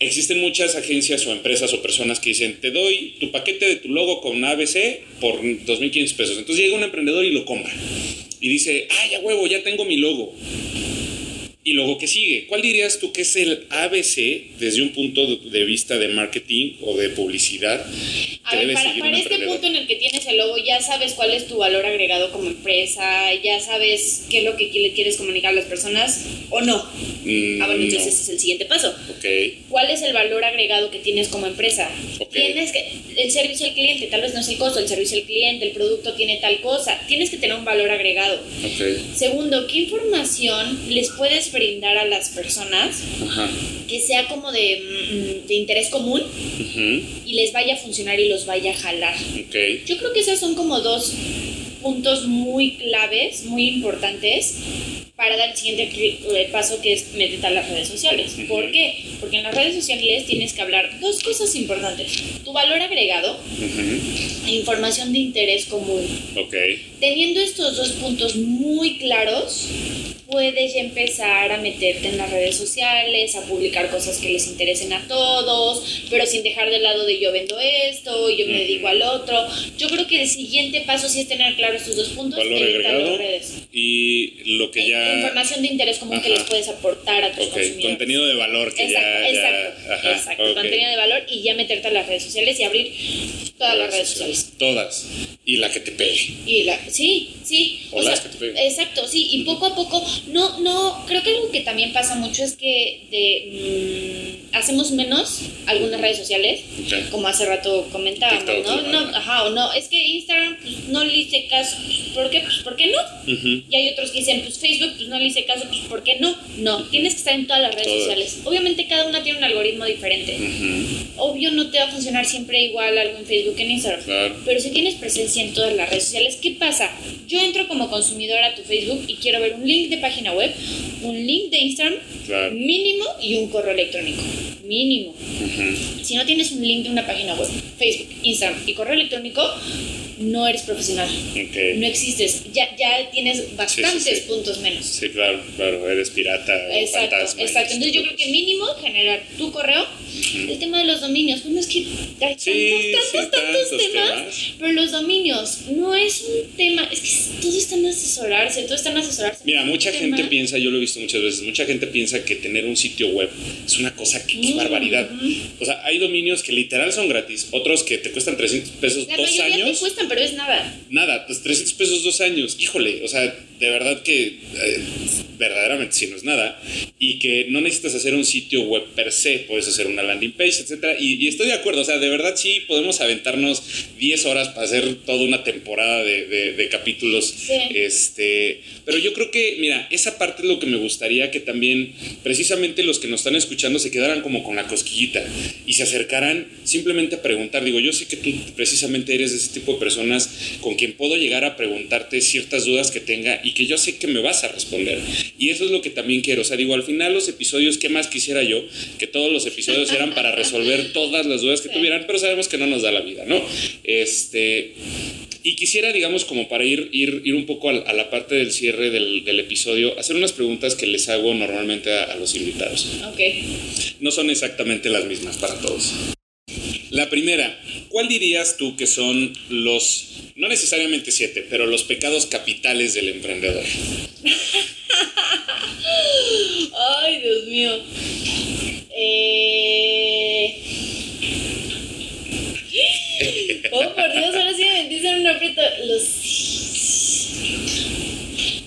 Existen muchas agencias o empresas o personas que dicen, te doy tu paquete de tu logo con ABC por 2.500 pesos. Entonces llega un emprendedor y lo compra. Y dice, ah, ya huevo, ya tengo mi logo. Y luego, ¿qué sigue? ¿Cuál dirías tú que es el ABC desde un punto de- vista de marketing o de publicidad A que ver, para, para este punto en el que tienes el logo, ya sabes cuál es tu valor agregado como empresa, ya sabes qué es lo que le quieres comunicar a las personas o no. Mm, Ah, bueno, entonces no. ese es el siguiente paso. Ok, ¿Cuál es el valor agregado que tienes como empresa? Ok. Tienes que, el servicio al cliente, tal vez no es el costo, el servicio al cliente, el producto tiene tal cosa. Tienes que tener un valor agregado. ok, Segundo, ¿qué información les puedes brindar a las personas ajá, que sea como de, mm, de interés común ujú, y les vaya a funcionar y los vaya a jalar? ok, Yo creo que esos son como dos puntos muy claves, muy importantes para dar el siguiente eh, paso que es meterte a las redes sociales. ¿Por qué? Porque en las redes sociales tienes que hablar dos cosas importantes. Tu valor agregado ujú, e información de interés común. ok, Teniendo estos dos puntos muy claros, puedes ya empezar a meterte en las redes sociales, a publicar cosas que les interesen a todos, pero sin dejar de lado de yo vendo esto, yo me dedico al otro. Yo creo que el siguiente paso sí es tener claro estos dos puntos valor e agregado redes. y lo que ya... Información de interés común que les puedes aportar a tus Ok, consumidores. contenido de valor que Exacto, ya... ya- exacto, ajá, exacto. Contenido de valor y ya meterte a las redes sociales y abrir todas las redes sociales. Todas. Y la que te pegue. Y la, sí, sí. O las que te peguen. exacto, sí. Y poco a poco, no, no, creo que algo que también pasa mucho es que de, mm, hacemos menos algunas redes sociales, Ok. como hace rato comentábamos, ¿no? no ajá, o no, es que Instagram pues, no le hice caso, pues, ¿por qué? Pues, ¿por qué no? Ujú. Y hay otros que dicen, pues Facebook, pues no le hice caso, pues ¿por qué no? No, tienes que estar en todas las redes Todas. sociales. Obviamente cada una tiene un algoritmo diferente. Ujú. Obvio no te va a funcionar siempre igual algo en Facebook que en Instagram. Claro. Pero si tienes presencia en todas las redes sociales, ¿qué pasa? Yo entro como consumidor a tu Facebook y quiero ver un link de página web, un link de Instagram, Claro. mínimo y un correo electrónico. Mínimo. Si no tienes un link de una página web, Facebook, Instagram y correo electrónico, no eres profesional. Ok. No existes. Ya, ya tienes bastantes sí. puntos menos. Sí, claro, claro, eres pirata Exacto, fantasma. exacto. Entonces yo creo que mínimo generar tu correo. El tema de los dominios, pues no es que hay tantos, Sí, tantos, sí, tantos, tantos temas, temas. pero los dominios no es un tema, es que todo está en asesorarse, todo está en asesorarse. Mira, mucha Un gente tema- piensa, yo lo he visto muchas veces, mucha gente piensa que tener un sitio web es una cosa que qué Mm, barbaridad. O sea, hay dominios que literal son gratis, otros que te cuestan 300 pesos La dos mayoría te años. cuestan, pero es nada. Nada, pues 300 pesos dos años. Híjole, o sea, de verdad que eh, verdaderamente si no es nada. Y que no necesitas hacer un sitio web per se, puedes hacer una landing page, etcétera. Y, y estoy de acuerdo, o sea, de verdad sí podemos aventarnos 10 horas para hacer toda una temporada de, de- de capítulos. Sí. Este, pero yo creo que, mira, esa parte es lo que me gustaría que también precisamente los que nos están escuchando se quedaran como con la cosquillita y se acercaran simplemente a preguntar. Digo, yo sé que tú precisamente eres de ese tipo de personas con quien puedo llegar a preguntarte ciertas dudas que tenga y que yo sé que me vas a responder. Y eso es lo que también quiero. O sea, digo, al final los episodios, ¿qué más quisiera yo? Que todos los episodios eran para resolver todas las dudas que Sí. tuvieran, pero sabemos que no nos da la vida, ¿no? Este... Y quisiera, digamos, como para ir, ir, ir un poco a, a la parte del cierre del, del episodio, hacer unas preguntas que les hago normalmente a, a los invitados. Ok. No son exactamente las mismas para todos. La primera, ¿cuál dirías tú que son los, no necesariamente siete, pero los pecados capitales del emprendedor? Ay, Dios mío. Eh... Oh, por Dios, ahora sí me metiste en un aprieto. Los...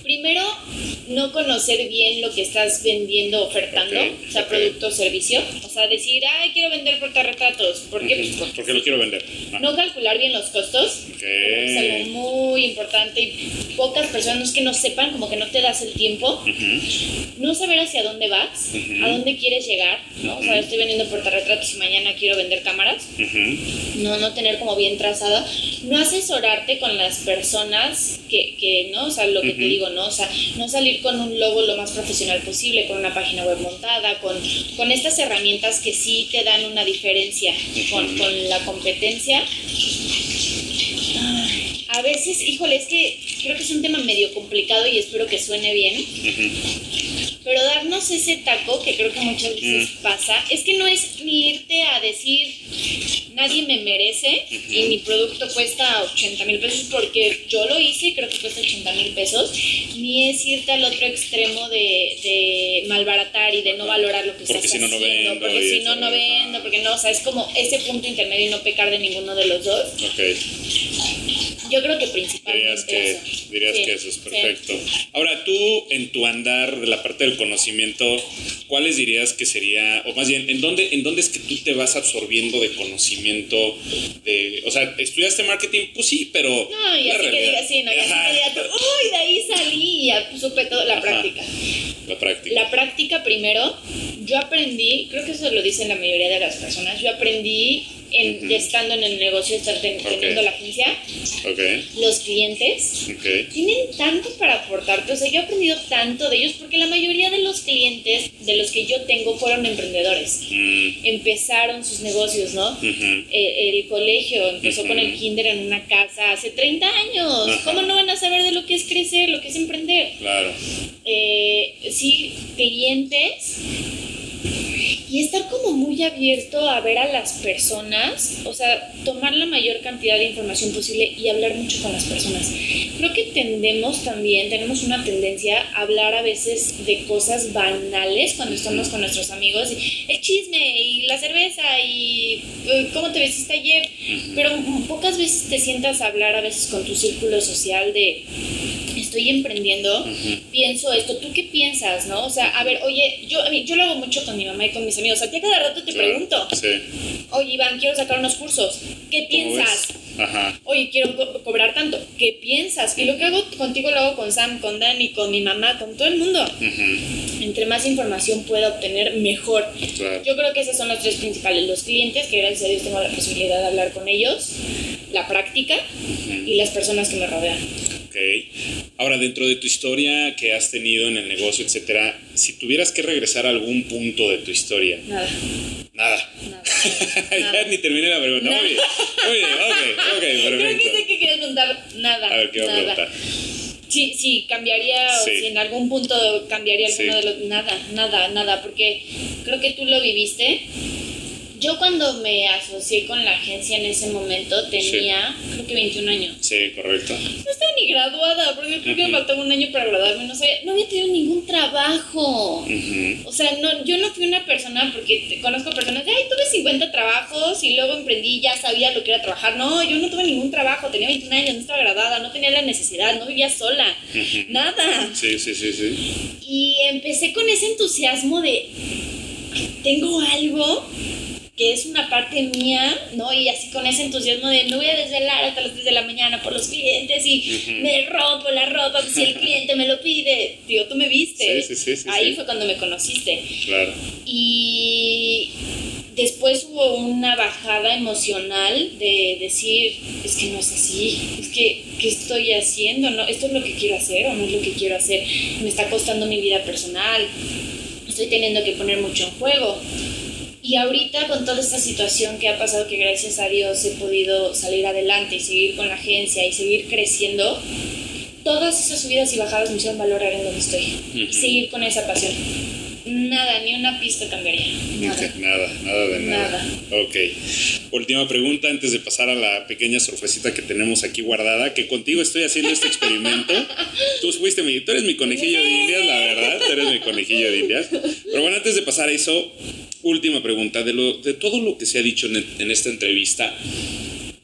Primero, no conocer bien lo que estás vendiendo, ofertando, Ok, o sea, ok. producto o servicio. O sea, decir, ay, quiero vender portarretratos. ¿Por qué? Pues Ujú, porque Porque lo quiero vender. Ah, no calcular bien los costos. ok. Es algo muy importante y pocas personas que no sepan, como que no te das el tiempo, Ujú, no saber hacia dónde vas, Ujú. a dónde quieres llegar, ¿no? O sea, estoy vendiendo portarretratos y mañana quiero vender cámaras, no, no tener como bien trazada, no asesorarte con las personas que, que ¿no? O sea, lo que te digo, ¿no? O sea, no salir con un logo lo más profesional posible, con una página web montada, con, con estas herramientas que sí te dan una diferencia con, la competencia. Ay, A veces, híjole, es que creo que es un tema medio complicado y espero que suene bien. Pero darnos ese taco, que creo que muchas veces pasa, es que no es ni irte a decir nadie me merece y mi producto cuesta 80 mil pesos porque yo lo hice y creo que cuesta 80 mil pesos, ni es irte al otro extremo de, de malbaratar y de no valorar lo que Porque estás si no, no haciendo, vendo porque si no, no vendo, porque no, o sea, es como ese punto intermedio y no pecar de ninguno de los dos. Ok. Yo creo que principalmente Dirías que, eso. dirías Sí, que eso es sí. perfecto. Ahora, tú, en tu andar de la parte del conocimiento, ¿cuáles dirías que sería, o más bien, ¿en dónde, ¿en dónde es que tú te vas absorbiendo de conocimiento? De, o sea, ¿estudiaste marketing? Pues sí, pero... No, y así que digas, sí, no, y así Ajá, que digas, tú, uy, de ahí salí y ya supe todo, la Ajá. práctica. La práctica. La práctica primero, yo aprendí, creo que eso lo dicen la mayoría de las personas, yo aprendí en, Ujú. estando en el negocio, estar teniendo la agencia, Ok, los clientes ok. tienen tanto para aportarte, o sea, yo he aprendido tanto de ellos porque la mayoría de los clientes de los que yo tengo fueron emprendedores, Mm, empezaron sus negocios, ¿no? ujú. Eh, el colegio empezó con el kinder en una casa hace 30 años. ¿Cómo no van a saber de lo que es crecer, lo que es emprender? Claro. Eh, sí, clientes. Y estar como muy abierto a ver a las personas, o sea, tomar la mayor cantidad de información posible y hablar mucho con las personas. Creo que tendemos también, tenemos una tendencia a hablar a veces de cosas banales cuando estamos con nuestros amigos, y el chisme y la cerveza y eh, cómo te vestiste ayer, pero pocas veces te sientas a hablar a veces con tu círculo social de estoy emprendiendo, pienso esto, ¿tú qué piensas, no? O sea, a ver, oye, yo, a yo lo hago mucho con mi mamá y con mis amigos, o sea, ya cada rato te pregunto, Sí. oye, Iván, quiero sacar unos cursos, ¿qué ¿Cómo piensas? Ajá. Oye, quiero co- cobrar tanto, ¿qué piensas? Y lo que hago contigo lo hago con Sam, con Dani, con mi mamá, con todo el mundo. Ujú. Entre más información pueda obtener, mejor. Claro. Yo creo que esos son los tres principales, los clientes, que gracias a Dios tengo la posibilidad de hablar con ellos, la práctica y las personas que me rodean. Ok. Ahora, dentro de tu historia que has tenido en el negocio, etcétera, si tuvieras que regresar a algún punto de tu historia, Nada, nada. nada. ya Nada. ni terminé la pregunta. Muy bien, muy bien, ok, ok, Creo que perfecto. sé que querías preguntar nada. A ver, ¿qué va a nada. preguntar? Sí, sí, cambiaría, Sí. o si en algún punto cambiaría alguno Sí. de los... Nada, nada, nada, porque creo que tú lo viviste. Yo cuando me asocié con la agencia en ese momento tenía, creo que 21 años. Sí, correcto. No estaba ni graduada, porque creo que me faltaba un año para graduarme. No, sabía, no había tenido ningún trabajo. O sea, no, yo no fui una persona, porque te- conozco personas de, ay, tuve 50 trabajos y luego emprendí, ya sabía lo que era trabajar. No, yo no tuve ningún trabajo, tenía 21 años, no estaba graduada, no tenía la necesidad, no vivía sola, nada. Sí, sí, sí, sí. Y empecé con ese entusiasmo de, tengo algo que es una parte mía, ¿no? Y así con ese entusiasmo de me voy a desvelar hasta las 3 de la mañana por los clientes y me rompo la ropa si el cliente me lo pide. Digo, tú me viste. Sí, sí, sí, Ahí fue cuando me conociste. Claro. Y después hubo una bajada emocional de decir, es que no es así, es que, ¿qué estoy haciendo? ¿No? ¿Esto es lo que quiero hacer o no es lo que quiero hacer? Me está costando mi vida personal, estoy teniendo que poner mucho en juego. Y ahorita con toda esta situación que ha pasado, que gracias a Dios he podido salir adelante y seguir con la agencia y seguir creciendo, todas esas subidas y bajadas me hicieron valorar en donde estoy y seguir con esa pasión. Nada, ni una pista cambiaría. Nada. Nada, nada de nada. Nada. Ok. Última pregunta antes de pasar a la pequeña sorpresita que tenemos aquí guardada, que contigo estoy haciendo este experimento. Tú fuiste mi, tú eres mi conejillo de indias, la verdad, tú eres mi conejillo de indias. Pero bueno, antes de pasar a eso, última pregunta. De, lo, de todo lo que se ha dicho en, en esta entrevista,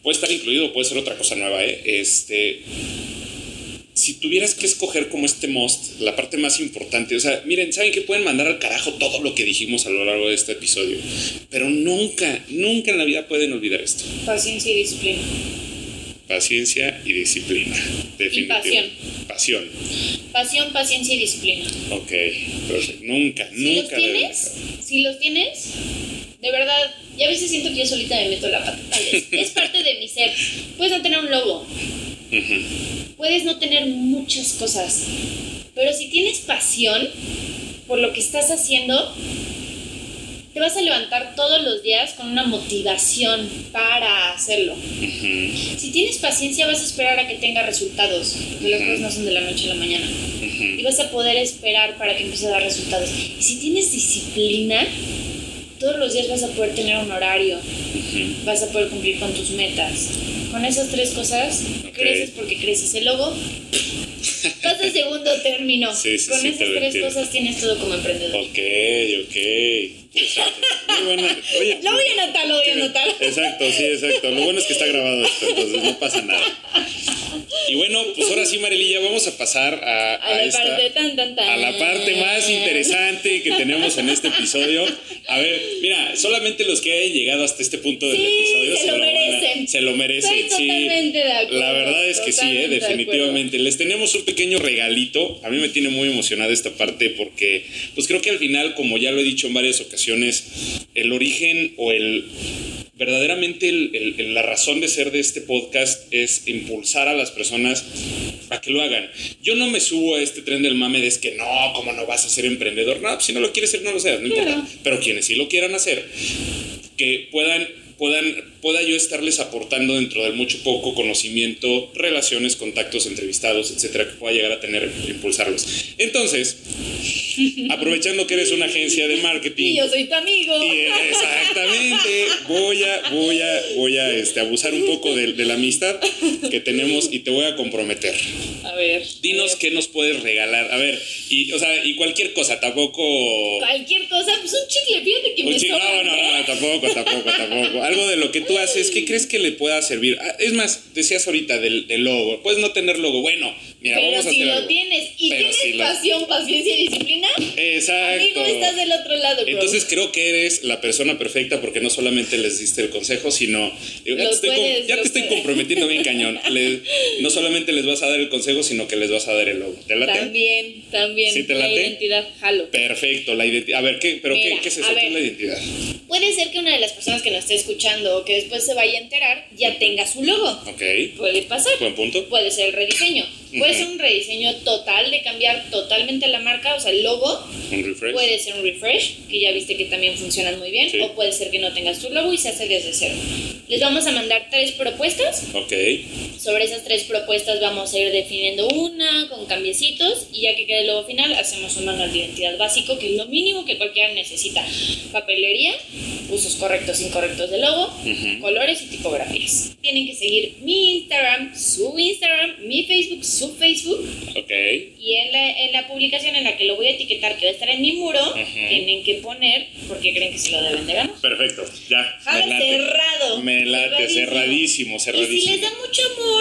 puede estar incluido, puede ser otra cosa nueva, ¿eh? Este, si tuvieras que escoger como este most, la parte más importante, o sea, miren, saben que pueden mandar al carajo todo lo que dijimos a lo largo de este episodio, pero nunca, nunca en la vida pueden olvidar esto. Paciencia y disciplina. Paciencia y disciplina. Definitivo. pasión. Pasión. Pasión, paciencia y disciplina. Ok, perfecto. Nunca, Si los nunca deben tienes, si los tienes, de verdad, y a veces siento que yo solita me meto la pata, tal vez. Es parte de mi ser. Puedes no tener un Ujú. puedes no tener muchas cosas, pero si tienes pasión por lo que estás haciendo, te vas a levantar todos los días con una motivación para hacerlo. Ujú. Si tienes paciencia, vas a esperar a que tenga resultados, porque las cosas no son de la noche a la mañana. Y Ujú. vas a poder esperar para que empiece a dar resultados. Y si tienes disciplina, todos los días vas a poder tener un horario, Ujú. vas a poder cumplir con tus metas. Con esas tres cosas, Ok. creces porque creces. El logo pasa a segundo término. Sí, sí, con sí, esas tres entiendo. cosas tienes todo como emprendedor. Ok, ok. Interesante. Muy buena. Oye, Lo voy a anotar, lo voy a anotar. Exacto, sí, exacto. Lo bueno es que está grabado esto, entonces no pasa nada. Y bueno, pues ahora sí, Marililla, vamos a pasar a, A la esta- parte tan, tan, tan. a la parte más interesante que tenemos en este episodio. A ver, mira, solamente los que hayan llegado hasta este punto del Sí, episodio se lo van a- merecen. se lo merecen, Estoy sí. totalmente de acuerdo, La verdad es que sí, eh, totalmente de definitivamente. Les tenemos un pequeño regalito. A mí me tiene muy emocionada esta parte porque, pues creo que al final, como ya lo he dicho en varias ocasiones, el origen o el verdaderamente el- el- la razón de ser de este podcast es impulsar a las personas a que lo hagan. Yo no me subo a este tren del mame de es que no, ¿cómo no vas a ser emprendedor? No, si no lo quieres ser, no lo seas, no Claro. importa. Pero quienes sí lo quieran hacer, que puedan, puedan, pueda yo estarles aportando dentro del mucho poco conocimiento, relaciones, contactos, entrevistados, etcétera, que pueda llegar a tener, impulsarlos. Entonces, aprovechando que eres una agencia de marketing. Y yo soy tu amigo. Y, eh, exactamente, voy a, voy a, voy a este, abusar un poco de, de la amistad que tenemos y te voy a comprometer. A ver. Dinos a ver. qué nos puedes regalar. A ver, y, o sea, y cualquier cosa, tampoco. Cualquier cosa, pues un chicle, fíjate que Un me chi- sobra, no, no, ¿eh? no, tampoco, tampoco, tampoco. Algo de lo que tú haces, ¿qué crees que le pueda servir? Ah, es más, decías ahorita del, del logo. Puedes no tener logo. Bueno, mira, Pero si lo algo. tienes y Pero tienes si lo- pasión, paciencia y disciplina, Exacto. amigo, estás del otro lado, bro. Entonces creo que eres la persona perfecta porque no solamente les diste el consejo, sino digo, ya, te estoy, puedes, ya te los estoy puedes. comprometiendo bien cañón. No solamente les vas a dar el consejo, sino que les vas a dar el logo. ¿Te late? También, también. ¿Sí te la late? identidad, jalo. Perfecto, la identidad. A ver, ¿qué, pero ¿qué, Mira, qué es eso? ¿Qué es ver. la identidad? Puede ser que una de las personas que nos esté escuchando o que después se vaya a enterar ya tenga su logo. Ok, Puede pasar. buen punto. Puede ser el rediseño. Puede ser un rediseño total de cambiar totalmente la marca, o sea, el logo. Un refresh. Puede ser un refresh, que ya viste que también funcionan muy bien, Sí. o puede ser que no tengas tu logo y se hace desde cero. Les vamos a mandar tres propuestas. Ok. Sobre esas tres propuestas vamos a ir definiendo una con cambiecitos y ya que quede el logo final hacemos un manual de identidad básico que es lo mínimo que cualquiera necesita. Papelería, usos correctos, incorrectos del logo, colores y tipografías. Tienen que seguir mi Instagram, su Instagram, mi Facebook, su Facebook Ok. y en la, en la publicación en la que lo voy a etiquetar que va a estar en mi muro, tienen que poner porque creen que se lo deben de ganar. Perfecto. Ya. Jala me late. cerrado. Me late. Cerradísimo, Y si cerradísimo. les da mucho amor,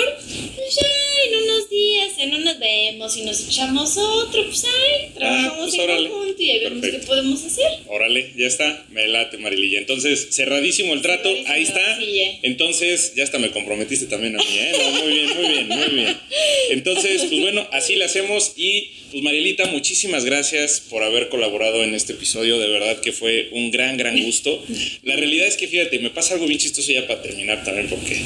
pues ya en unos días, en unos vemos y nos echamos otro, pues ahí, trabajamos pues en conjunto y ahí vemos Perfecto. qué podemos hacer. Órale, ya está. Me late, Marililla. Entonces, cerradísimo el trato. Cerradísimo, Ahí está. sí, ya. Entonces, ya hasta me comprometiste también a mí, ¿eh? No, muy bien, muy bien, muy bien. Entonces, pues bueno, así le hacemos. Y, pues Marielita, muchísimas gracias por haber colaborado en este episodio. De verdad que fue un gran, gran gusto. La realidad es que, fíjate, me pasa algo bien chistoso ya para terminar también, porque.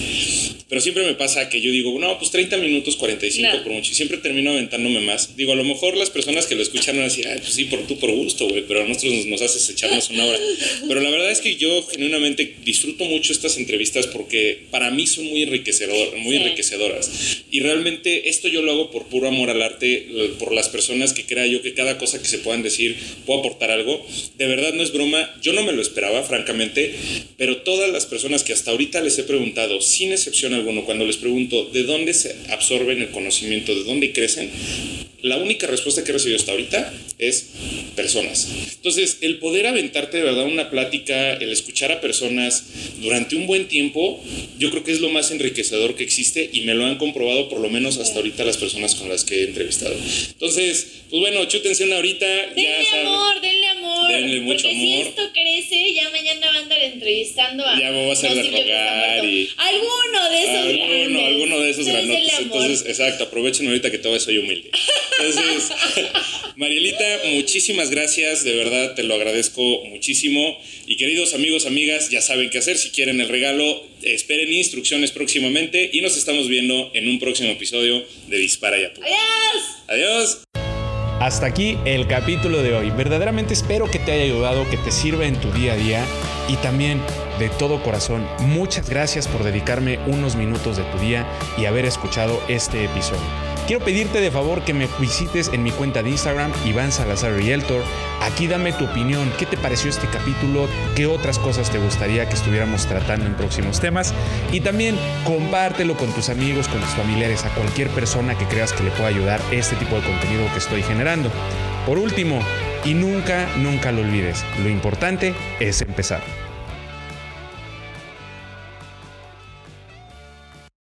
Pero siempre me pasa que yo digo, no, pues 30 minutos, 45 No. por mucho. Y siempre termino aventándome más. Digo, a lo mejor las personas que lo escuchan van a decir, ay, pues sí, por tú por gusto, güey. Pero a nosotros nos, nos haces echarnos una hora. Pero la verdad es que yo genuinamente disfruto mucho estas entrevistas porque para mí son muy, enriquecedor, muy Sí. enriquecedoras. Y realmente esto yo lo hago por puro amor al arte, lo- por las personas que crea yo que cada cosa que se puedan decir puede aportar algo. De verdad no es broma, yo no me lo esperaba, francamente, pero todas las personas que hasta ahorita les he preguntado, sin excepción alguno, cuando les pregunto de dónde se absorben el conocimiento, de dónde crecen, la única respuesta que he recibido hasta ahorita es personas. Entonces, el poder aventarte de verdad una plática, el escuchar a personas durante un buen tiempo, yo creo que es lo más enriquecedor que existe y me lo han comprobado por lo menos hasta ahorita las personas con las que he entrevistado. Entonces, pues bueno, chútense una ahorita. Denle ya amor, denle amor. Denle mucho porque si amor. esto crece, ya mañana van a andar entrevistando a. Ya me voy a hacer no, de rogar y- Alguno de esos Alguno, grandes. alguno de esos amor. Entonces, exacto, aprovechen ahorita que todavía soy humilde. Entonces, Marielita, muchísimas gracias, de verdad te lo agradezco muchísimo. Y queridos amigos, amigas, ya saben qué hacer. Si quieren el regalo, esperen instrucciones próximamente y nos estamos viendo en un próximo episodio de Dispara y Apunta. ¡Adiós! Adiós. Hasta aquí el capítulo de hoy. Verdaderamente espero que te haya ayudado, que te sirva en tu día a día y también de todo corazón, muchas gracias por dedicarme unos minutos de tu día y haber escuchado este episodio. Quiero pedirte de favor que me visites en mi cuenta de Instagram, Iván Salazar Realtor. Aquí dame tu opinión, qué te pareció este capítulo, qué otras cosas te gustaría que estuviéramos tratando en próximos temas. Y también compártelo con tus amigos, con tus familiares, a cualquier persona que creas que le pueda ayudar este tipo de contenido que estoy generando. Por último, y nunca, nunca lo olvides, lo importante es empezar.